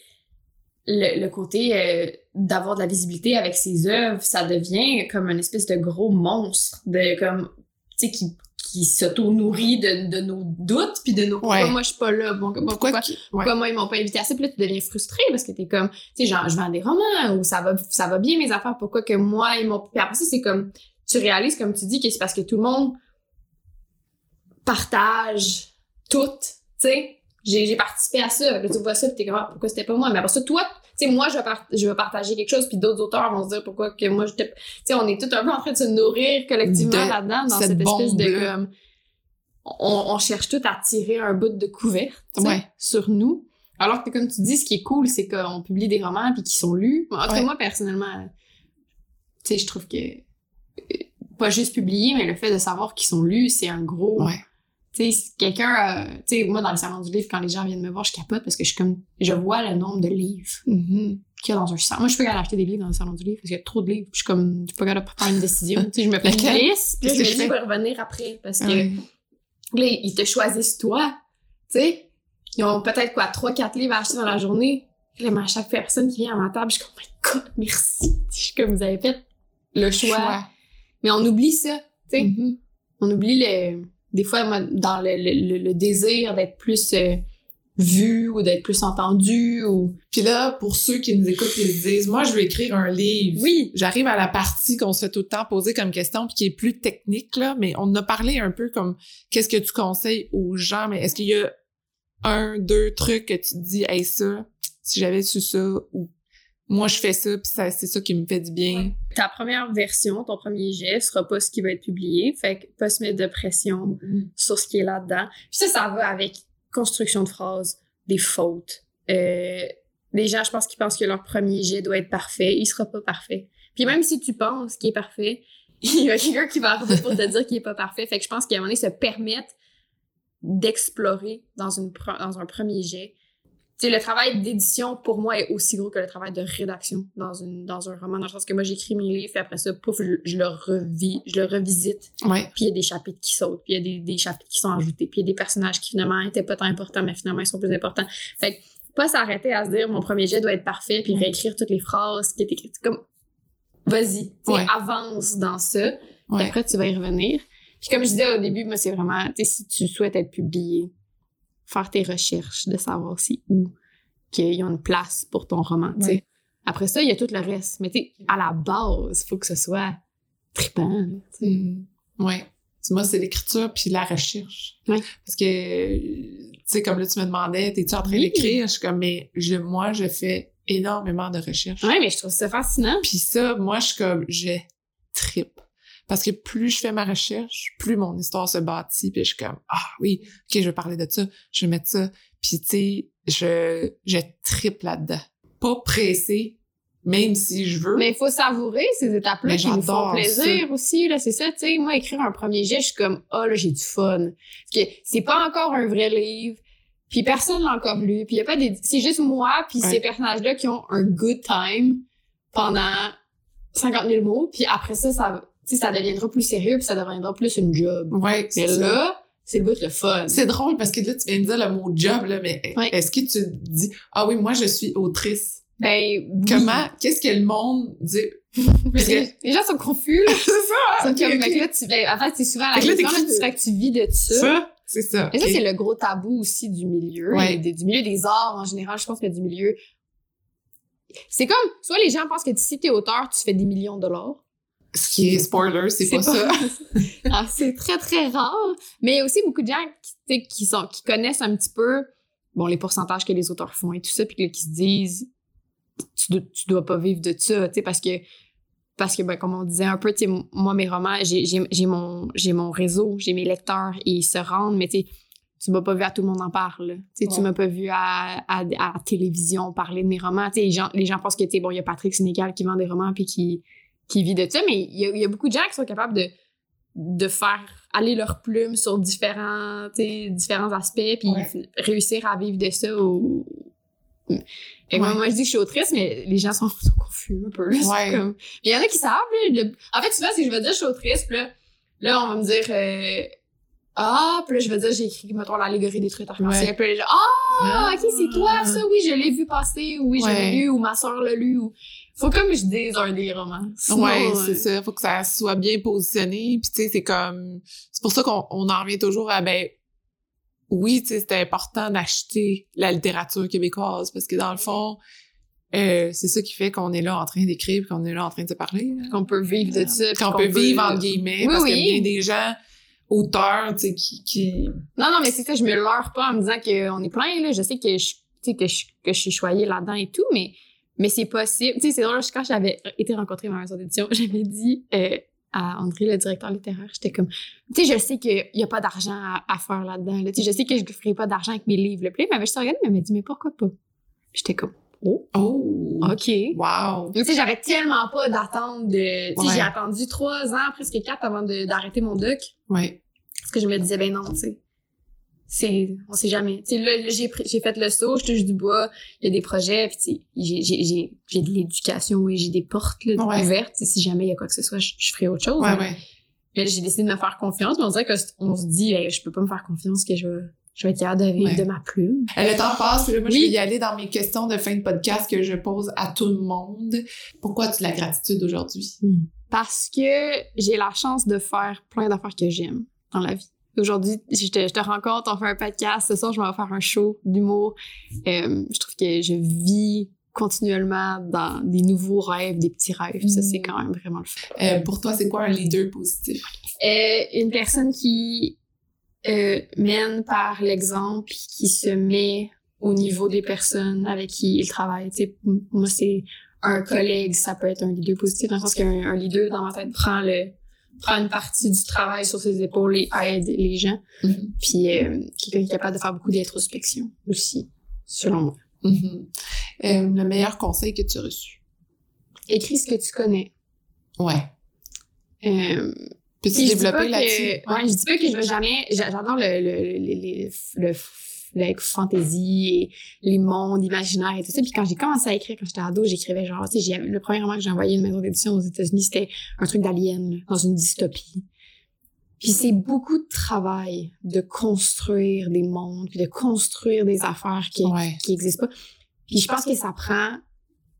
le, le côté euh, d'avoir de la visibilité avec ses œuvres, ça devient comme une espèce de gros monstre de comme, qui, qui s'auto-nourrit de, de nos doutes puis de nos pourquoi Ouais. moi je suis pas là, bon, Pourquoi? pourquoi, qu'il- ouais. pourquoi moi ils m'ont pas invité à ça, puis là tu deviens frustré parce que t'es comme, tu sais, genre je vends des romans ou ça va, ça va bien mes affaires, pourquoi que moi ils m'ont, puis après ça c'est comme, tu réalises comme tu dis que c'est parce que tout le monde partage tout, tu sais. J'ai, participé à ça. Là, tu vois ça, puis t'es comme, ah, pourquoi c'était pas moi? Mais après ça, toi, tu sais, moi, je vais, par- je vais partager quelque chose, puis d'autres auteurs vont se dire pourquoi que moi, j'étais. Tu sais, on est tout un peu en train de se nourrir collectivement De là-dedans, dans cette cette, espèce de comme. On, on cherche tout à tirer un bout de couverte tu Ouais. sur nous. Alors que, comme tu dis, ce qui est cool, c'est qu'on publie des romans puis qui sont lus. En tout cas, Ouais. moi, personnellement, tu sais, je trouve que. euh, Pas juste publier, mais le fait de savoir qu'ils sont lus, c'est un gros. Ouais. Tu sais, si quelqu'un, euh, tu sais, moi, dans le salon du livre, quand les gens viennent me voir, je capote parce que je suis comme, je vois le nombre de livres Mhm. qu'il y a dans un salon. Moi, je suis pas capable d'acheter des livres dans le salon du livre parce qu'il y a trop de livres. Je suis comme, je suis pas capable de prendre une décision. tu sais, je me fais une liste, puis je me dis, je vais revenir après parce que Ouais. là, ils te choisissent toi. Tu sais, ils ont peut-être quoi, trois, quatre livres à acheter dans la journée. Puis là, à chaque personne qui vient à ma table, je suis comme, oh my god, merci. Je suis comme, vous avez fait le choix. Choix. Mais on oublie ça, tu sais Mhm. on oublie le des fois moi, dans le, le, le- désir d'être plus euh, vu ou d'être plus entendu ou Puis là, pour ceux qui nous écoutent, ils se disent, moi, je veux écrire un livre. Oui. J'arrive à la partie qu'on se fait tout le temps poser comme question, puis qui est plus technique, là, mais on a parlé un peu comme, qu'est-ce que tu conseilles aux gens, mais est-ce qu'il y a un, deux trucs que tu te dis, hey, ça, si j'avais su ça, ou moi, je fais ça, puis ça, c'est ça qui me fait du bien. ta première version ton premier jet sera pas ce qui va être publié fait que pas se mettre de pression sur ce qui est là-dedans. Puis ça ça va avec construction de phrases des fautes. Euh, les gens je pense qu'ils pensent que leur premier jet doit être parfait. Il sera pas parfait. Puis même si tu penses qu'il est parfait il y a quelqu'un qui va arriver pour te dire qu'il est pas parfait. Fait que je pense qu'à un moment donné se permettre d'explorer dans, une dans un premier jet. Sais, le travail d'édition, pour moi, est aussi gros que le travail de rédaction dans, une, dans un roman. Dans le sens que moi, j'écris mes livres, puis après ça, pouf, je, je le revis, je le revisite. Ouais. Puis il y a des chapitres qui sautent, puis il y a des, des chapitres qui sont ajoutés, puis il y a des personnages qui finalement étaient pas tant importants, mais finalement, ils sont plus importants. Fait que, pas s'arrêter à se dire, mon premier jet doit être parfait, puis réécrire toutes les phrases qui étaient écrites. Comme, vas-y, Ouais. avance dans ça. Ouais. après, tu vas y revenir. Puis comme je disais au début, moi, c'est vraiment, tu sais, si tu souhaites être publié, faire tes recherches, de savoir si où qu'il y a une place pour ton roman. Ouais. Après ça, il y a tout le reste. Mais tu à la base, il faut que ce soit trippant. Ouais. Tu- Moi, c'est l'écriture puis la recherche. Ouais. Parce que, tu sais, comme là, tu me demandais, t'es-tu en train Oui. d'écrire? Je suis comme, mais je, moi, je fais énormément de recherche. Ouais, mais je trouve ça fascinant. Puis ça, moi, je suis comme, je tripe. Parce que plus je fais ma recherche, plus mon histoire se bâtit. Puis je suis comme, ah oui, ok, je vais parler de ça, je vais mettre ça. Puis tu sais, je, je tripe là-dedans. Pas pressé, même si je veux. Mais il faut savourer ces étapes-là Mais qui nous font plaisir aussi. Là, c'est ça, tu sais. Moi, écrire un premier jet, je suis comme, oh là, j'ai du fun. Parce que c'est pas encore un vrai livre. Puis personne l'a encore lu. Puis y a pas des, c'est juste moi puis Ouais. ces personnages-là qui ont un good time pendant 50 000 mots. Puis après ça, ça, tu tu sais, ça deviendra plus sérieux puis ça deviendra plus une job. Ouais, Mais c'est ça. là, c'est le bout le fun. C'est drôle parce que là, tu viens de dire le mot job, là, mais Ouais. est-ce que tu dis, ah oui, moi, je suis autrice. Ben, oui. Comment, qu'est-ce que le monde dit? Parce que- Les gens sont confus, là. c'est ça! Ils sont ok, comme, ok. fait que là, tu, ben, en fait, c'est souvent la question, là, tu fais que tu vis de ça. Ça, c'est ça. Ça, c'est le gros tabou aussi du milieu. Ouais. du milieu des arts en général. Je pense que du milieu. C'est comme, soit les gens pensent que si t'es auteur, tu fais des millions de dollars. Ce qui est spoiler, c'est pas, ça. Ah, c'est très, très rare. Mais il y a aussi beaucoup de gens qui, tu sais, qui, sont, qui connaissent un petit peu, bon, les pourcentages que les auteurs font et tout ça, puis qui se disent, tu, dois- tu dois pas vivre de ça, tu sais, parce que, parce que, ben, comme on disait un peu, moi, mes romans, j'ai, mon, réseau, j'ai mes lecteurs et ils se rendent, mais tu sais, tu m'as pas vu à tout le monde en parle. là. Tu Ouais. m'as pas vu à, à, télévision parler de mes romans. Les gens, les gens pensent que, bon, il y a Patrick Sénégal qui vend des romans puis qui, qui vit de ça, mais il y a, il y a beaucoup de gens qui sont capables de, de faire aller leur plume sur différents, différents aspects puis Ouais. réussir à vivre de ça ou... Et moi, Ouais. moi, je dis que je suis autrice, mais les gens sont, sont confus un peu. Ouais. comme- Il y en a qui savent. là, le- En fait, souvent, si je vais dire je suis autrice, puis là, là, on va me dire... euh, Ah, puis là, je vais dire, j'ai écrit, mettons, l'allégorie des trucs arc-en-ciel. Puis là, ah, ok, c'est toi, ça, oui, je l'ai vu passer, ou oui, je l'ai lu, ou ma soeur l'a lu, ou... Faut comme je dise un des romans. Sinon, ouais, euh, c'est ça. Faut que ça soit bien positionné. Puis tu sais, c'est comme, c'est pour ça qu'on on en revient toujours à ben, oui, tu sais, c'était important d'acheter la littérature québécoise parce que dans le fond, euh, c'est ça qui fait qu'on est là en train d'écrire, qu'on est là en train de se parler. là. qu'on peut vivre de ça. Qu'on peut vivre entre guillemets, Oui, parce qu'il oui. y a bien des gens auteurs, tu sais, qui, qui, Non, non, mais c'est ça, je me leurre pas en me disant qu'on est plein, là. Je sais que je, tu sais, que je, que je suis choyée là-dedans et tout, mais, mais c'est possible. Tu sais, c'est drôle, quand j'avais été rencontrée dans ma maison d'édition, j'avais dit, euh, à André, le directeur littéraire, j'étais comme, tu sais, je sais qu'il y a pas d'argent à, à faire là-dedans, là. Tu sais, je sais que je ne ferai pas d'argent avec mes livres, là. Puis il m'avait juste regardé, mais il m'a dit, mais pourquoi pas? J'étais comme, oh, oh, OK. wow. Tu sais, j'avais tellement pas d'attente de, tu sais, Ouais. j'ai attendu trois ans, presque quatre avant d'arrêter mon doc. Ouais, Parce que je me disais, ben non, tu sais. C'est, on sait jamais. Tu là, j'ai, j'ai fait le saut, je touche du bois, il y a des projets, puis j'ai, j'ai, j'ai, j'ai de l'éducation et j'ai des portes, là, Ouais. ouvertes. Si jamais il y a quoi que ce soit, je, je ferai autre chose. ouais, hein. ouais. Mais là, j'ai décidé de me faire confiance, mais on dirait que c- on se dit, hey, je peux pas me faire confiance que je vais, je vais être capable de vivre de ma plume. Euh, Le temps passe, là, moi, je vais y aller dans mes questions de fin de podcast que je pose à tout le monde. Pourquoi tu la gratitude aujourd'hui? Parce que j'ai la chance de faire plein d'affaires que j'aime dans la vie. Aujourd'hui, je te, je te rencontre, on fait un podcast. Ce soir, je vais faire un show d'humour. Euh, je trouve que je vis continuellement dans des nouveaux rêves, des petits rêves. Ça, c'est quand même vraiment le fun. Euh, pour toi, c'est quoi un leader positif? Euh, une personne qui mène par l'exemple, qui se met au niveau des personnes avec qui il travaille. Tu sais, m- moi, c'est un collègue, ça peut être un leader positif, dans le sens qu'un un leader, dans ma tête, prend le prend une partie du travail sur ses épaules et aide les gens. Mhm. Puis euh, quelqu'un qui est capable de faire beaucoup d'introspection aussi, selon moi. Mhm. Euh, le meilleur conseil que tu as reçu? Écris ce que tu connais. Ouais. Euh, Peux-tu développer que- là-dessus? Ouais, je dis pas que je vais jamais. j'a- J'adore le, le, le, le, le, fantasy et les mondes imaginaires et tout ça. Puis quand j'ai commencé à écrire, quand j'étais ado, j'écrivais genre, tu sais, le premier roman que j'ai envoyé à une maison d'édition aux États-Unis, c'était un truc d'alien, dans une dystopie. Puis c'est beaucoup de travail de construire des mondes, puis de construire des affaires qui, Ouais. qui existent pas. Puis je pense que ça prend.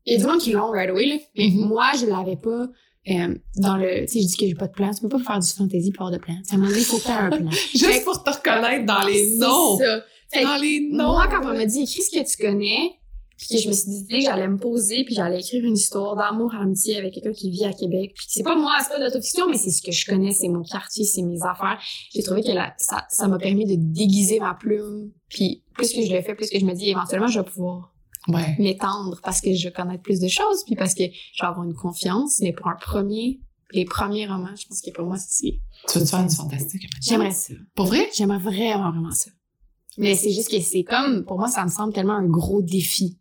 Il y a du monde qui l'ont right away, là. Mais Mhm. moi, je l'avais pas euh, dans le. Tu sais, je dis que j'ai pas de plan. Tu peux pas faire du fantasy pour avoir de plan. Moment donné, il faut faire un plan. Juste Fait- pour te reconnaître dans les C'est noms. ça. Fait Dans les noms. moi, quand on m'a dit écris ce que tu connais, puis que je me suis dit que j'allais me poser, puis j'allais écrire une histoire d'amour, amitié avec quelqu'un qui vit à Québec. Puis c'est pas moi, c'est pas de l'autofiction, mais c'est ce que je connais, c'est mon quartier, c'est mes affaires. J'ai trouvé que ça, ça m'a permis de déguiser ma plume. Puis plus que je le fais, plus que je me dis éventuellement je vais pouvoir Ouais. m'étendre parce que je vais connaître plus de choses, puis parce que je vais avoir une confiance. Mais pour un premier, les premiers romans, je pense que pour moi, c'est. Tu veux te faire du fantastique? J'aimerais ça. Pour vrai? J'aimerais vraiment, vraiment ça. Mais c'est juste que c'est comme, pour moi, ça me semble tellement un gros défi.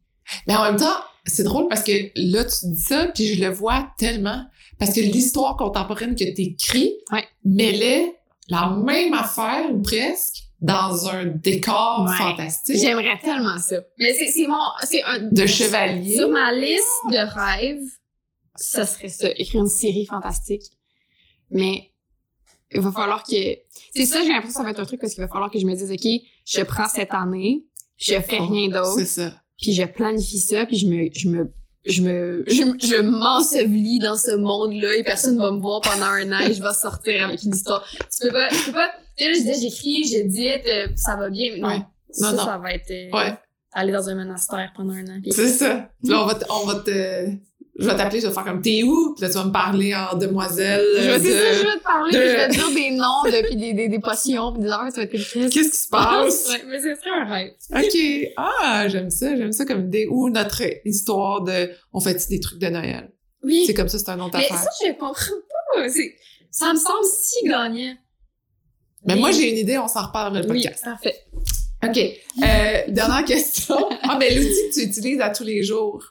Mais en même temps, c'est drôle parce que là, tu dis ça, puis je le vois tellement. Parce que l'histoire contemporaine que t'écris, Ouais. mêlait la même affaire, ou presque, dans un décor Ouais. fantastique J'aimerais tellement ça. Mais c'est, c'est mon, c'est un, de chevalier. sur ma liste de rêves, ça serait ça, écrire une série fantastique. mais il va falloir que... C'est ça, j'ai l'impression que ça va être un truc parce qu'il va falloir que je me dise, OK, je prends cette année, je fais rien d'autre, C'est ça. puis je planifie ça, puis je me... Je me je me, je, je m'ensevelis dans ce monde-là et personne va me voir pendant un an et je vais sortir avec une histoire. Tu peux pas, tu peux pas, tu sais, là, je disais, j'écris, j'édite, euh, ça va bien, mais non. Ouais. Ça, Non, non. ça va être, euh, Ouais. aller dans un monastère pendant un an. puis- C'est ça. Là, on va, te- on va te, je vais t'appeler, je vais te faire comme t'es où? Puis là, tu vas me parler en demoiselle. Je vais, c'est ça, je vais te parler, de- puis je vais te dire des noms, puis des, des, des potions, puis des affaires, ça va être. Qu'est-ce qui se passe? Ouais, mais c'est très un rêve. OK. Ah, j'aime ça. J'aime ça comme idée. Ou notre histoire de, on fait des trucs de Noël? Oui. C'est comme ça, c'est un autre Mais affaire. ça, je comprends pas. Ça me semble si gagnant. Mais moi, j'ai une idée, on s'en reparle dans le Oui, podcast. parfait. OK. Euh, dernière question. Ah, ben, l'outil que tu utilises à tous les jours.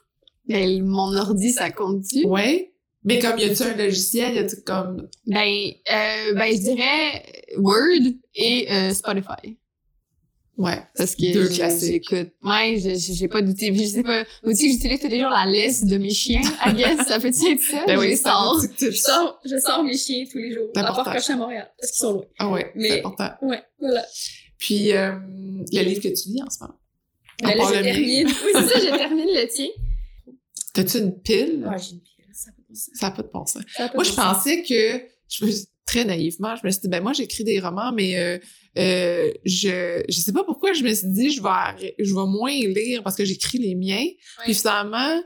Ben, mon ordi, ça compte-tu? Ouais. Mais comme, y a-tu un logiciel? Y a-tu comme, Ben, euh, ben, je dirais Word et euh, Spotify. ouais. Parce que Deux classiques. j'écoute. Ouais, j'ai j'ai pas d'outils. Puis Je sais pas. L'outil que j'utilise tous les jours, la laisse de mes chiens. I guess, ça peut être ça? Ben je oui, sors. Je sors, je sors mes chiens tous les jours. À part quand je suis à Montréal. Parce qu'ils sont loin. Ah ouais, Mais- c'est important. Ouais, voilà. Puis, euh, le livre que tu lis en ce moment? Ben là, je termine. Oui, c'est ça, je termine le tien. T'as-tu une pile? Ouais, j'ai une pile. Ça peut ça. Ça n'a pas de bon sens. Ça Moi, je pensais que, je très naïvement, je me suis dit, ben moi, j'écris des romans, mais euh, euh, je je sais pas pourquoi je me suis dit, je vais, je vais moins lire parce que j'écris les miens. Puis finalement,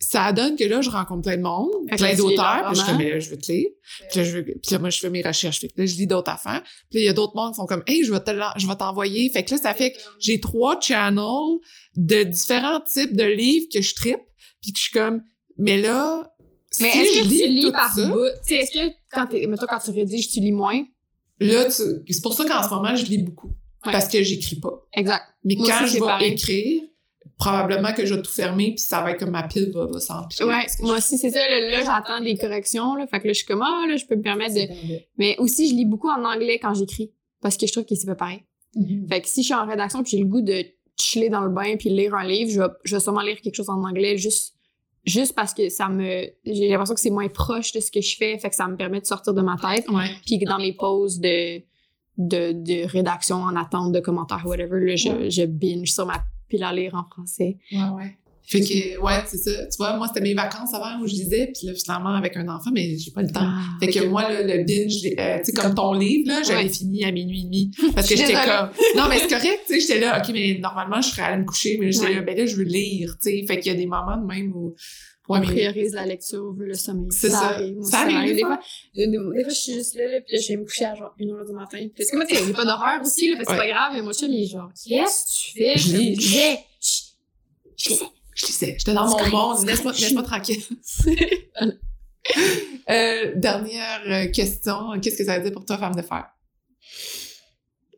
ça donne que là, je rencontre plein de monde, Fait plein d'auteurs, puis je fais, romans. mais là, je veux te lire. Puis là, je veux, puis là, moi, je fais mes recherches. Fait que là, je lis d'autres affaires. Puis là, il y a d'autres mondes qui font comme, hey, je vais te je vais t'envoyer. Fait que là, ça fait que j'ai trois channels de différents types de livres que je tripe, puis que je suis comme, mais là, Mais si est-ce je que tu lis par ça, bout? Est-ce que quand mettons, quand tu rédiges, tu lis moins? là, tu- c'est pour ça qu'en ce moment, je lis beaucoup. Ouais. Parce que j'écris pas. Exact. Mais Moi quand aussi, je vais pareil. écrire, probablement que je vais tout fermer, puis ça va être comme ma pile va, va s'empiler. Ouais, moi aussi, c'est ça. Là, là, j'attends des corrections, là. Fait que là, je suis comme, ah, là, je peux me permettre de... Mais aussi, je lis beaucoup en anglais quand j'écris. Parce que je trouve que c'est pas pareil. Fait que si je suis en rédaction puis j'ai le goût de chiller dans le bain puis lire un livre, je vais, je vais sûrement lire quelque chose en anglais juste, juste parce que ça me, j'ai l'impression que c'est moins proche de ce que je fais, fait que ça me permet de sortir de ma tête. Ouais. Puis que dans les pauses de, de, de rédaction en attente de commentaires, whatever, là, je, Ouais. je binge sur ma pile à lire en français. Ouais, ouais. Fait que, ouais, c'est ça. Tu vois, moi, c'était mes vacances avant où je lisais, puis là, finalement, avec un enfant, mais j'ai pas le temps. Ah, Fait que moi, là, le binge, euh, tu sais, comme ton livre, là, j'avais Ouais. fini à minuit et demi. Parce que j'étais comme, non, mais c'est correct, tu sais, j'étais là, OK, mais normalement, je serais allée me coucher, mais j'étais Ouais. là, ben là, je veux lire, tu sais. Fait qu'il y a des moments de même où, on ouais, mais- priorise la lecture, le sommeil. C'est ça. arrive, Ça arrive, Des fois, des, des fois, je suis juste là, là puis là, je vais me coucher à genre 1h du matin. Parce que moi, tu sais, j'ai pas d'horreur aussi, là, parce que c'est pas grave, mais moi, je suis genre, qu'est-ce que tu fais? Je lis. Je lisais. Je lisais. J'étais dans mon monde. Laisse-moi, tranquille. euh, dernière euh, question. Qu'est-ce que ça veut dire pour toi, femme de fer?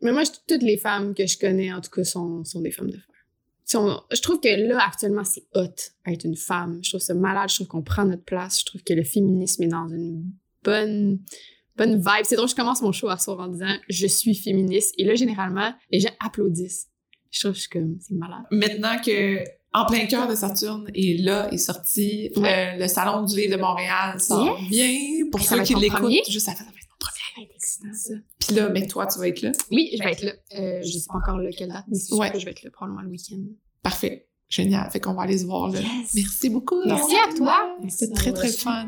Mais moi, je, toutes les femmes que je connais, en tout cas, sont, sont des femmes de fer. Sont- je trouve que là, actuellement, c'est hot être une femme. Je trouve ça malade. Je trouve qu'on prend notre place. Je trouve que le féminisme est dans une bonne, bonne vibe. C'est drôle, je commence mon show à soir en disant « Je suis féministe ». Et là, généralement, les gens applaudissent. Je trouve que je suis comme, c'est malade. Maintenant que En plein cœur de Saturne est là, est sorti. Euh, le Salon du livre de Montréal sort Yes. bien. Pour ceux qui l'écoutent, juste avant, ça va être mon premier. Ça va être excitant, ça. Puis là, mais toi, tu vas être là. Oui, je vais être là. Euh, je sais pas encore lequel date, mais c'est Ouais. que je vais être là probablement le week-end. Parfait. Génial. Fait qu'on va aller se voir là. Yes. Merci beaucoup. Merci à toi. C'était très, très fun.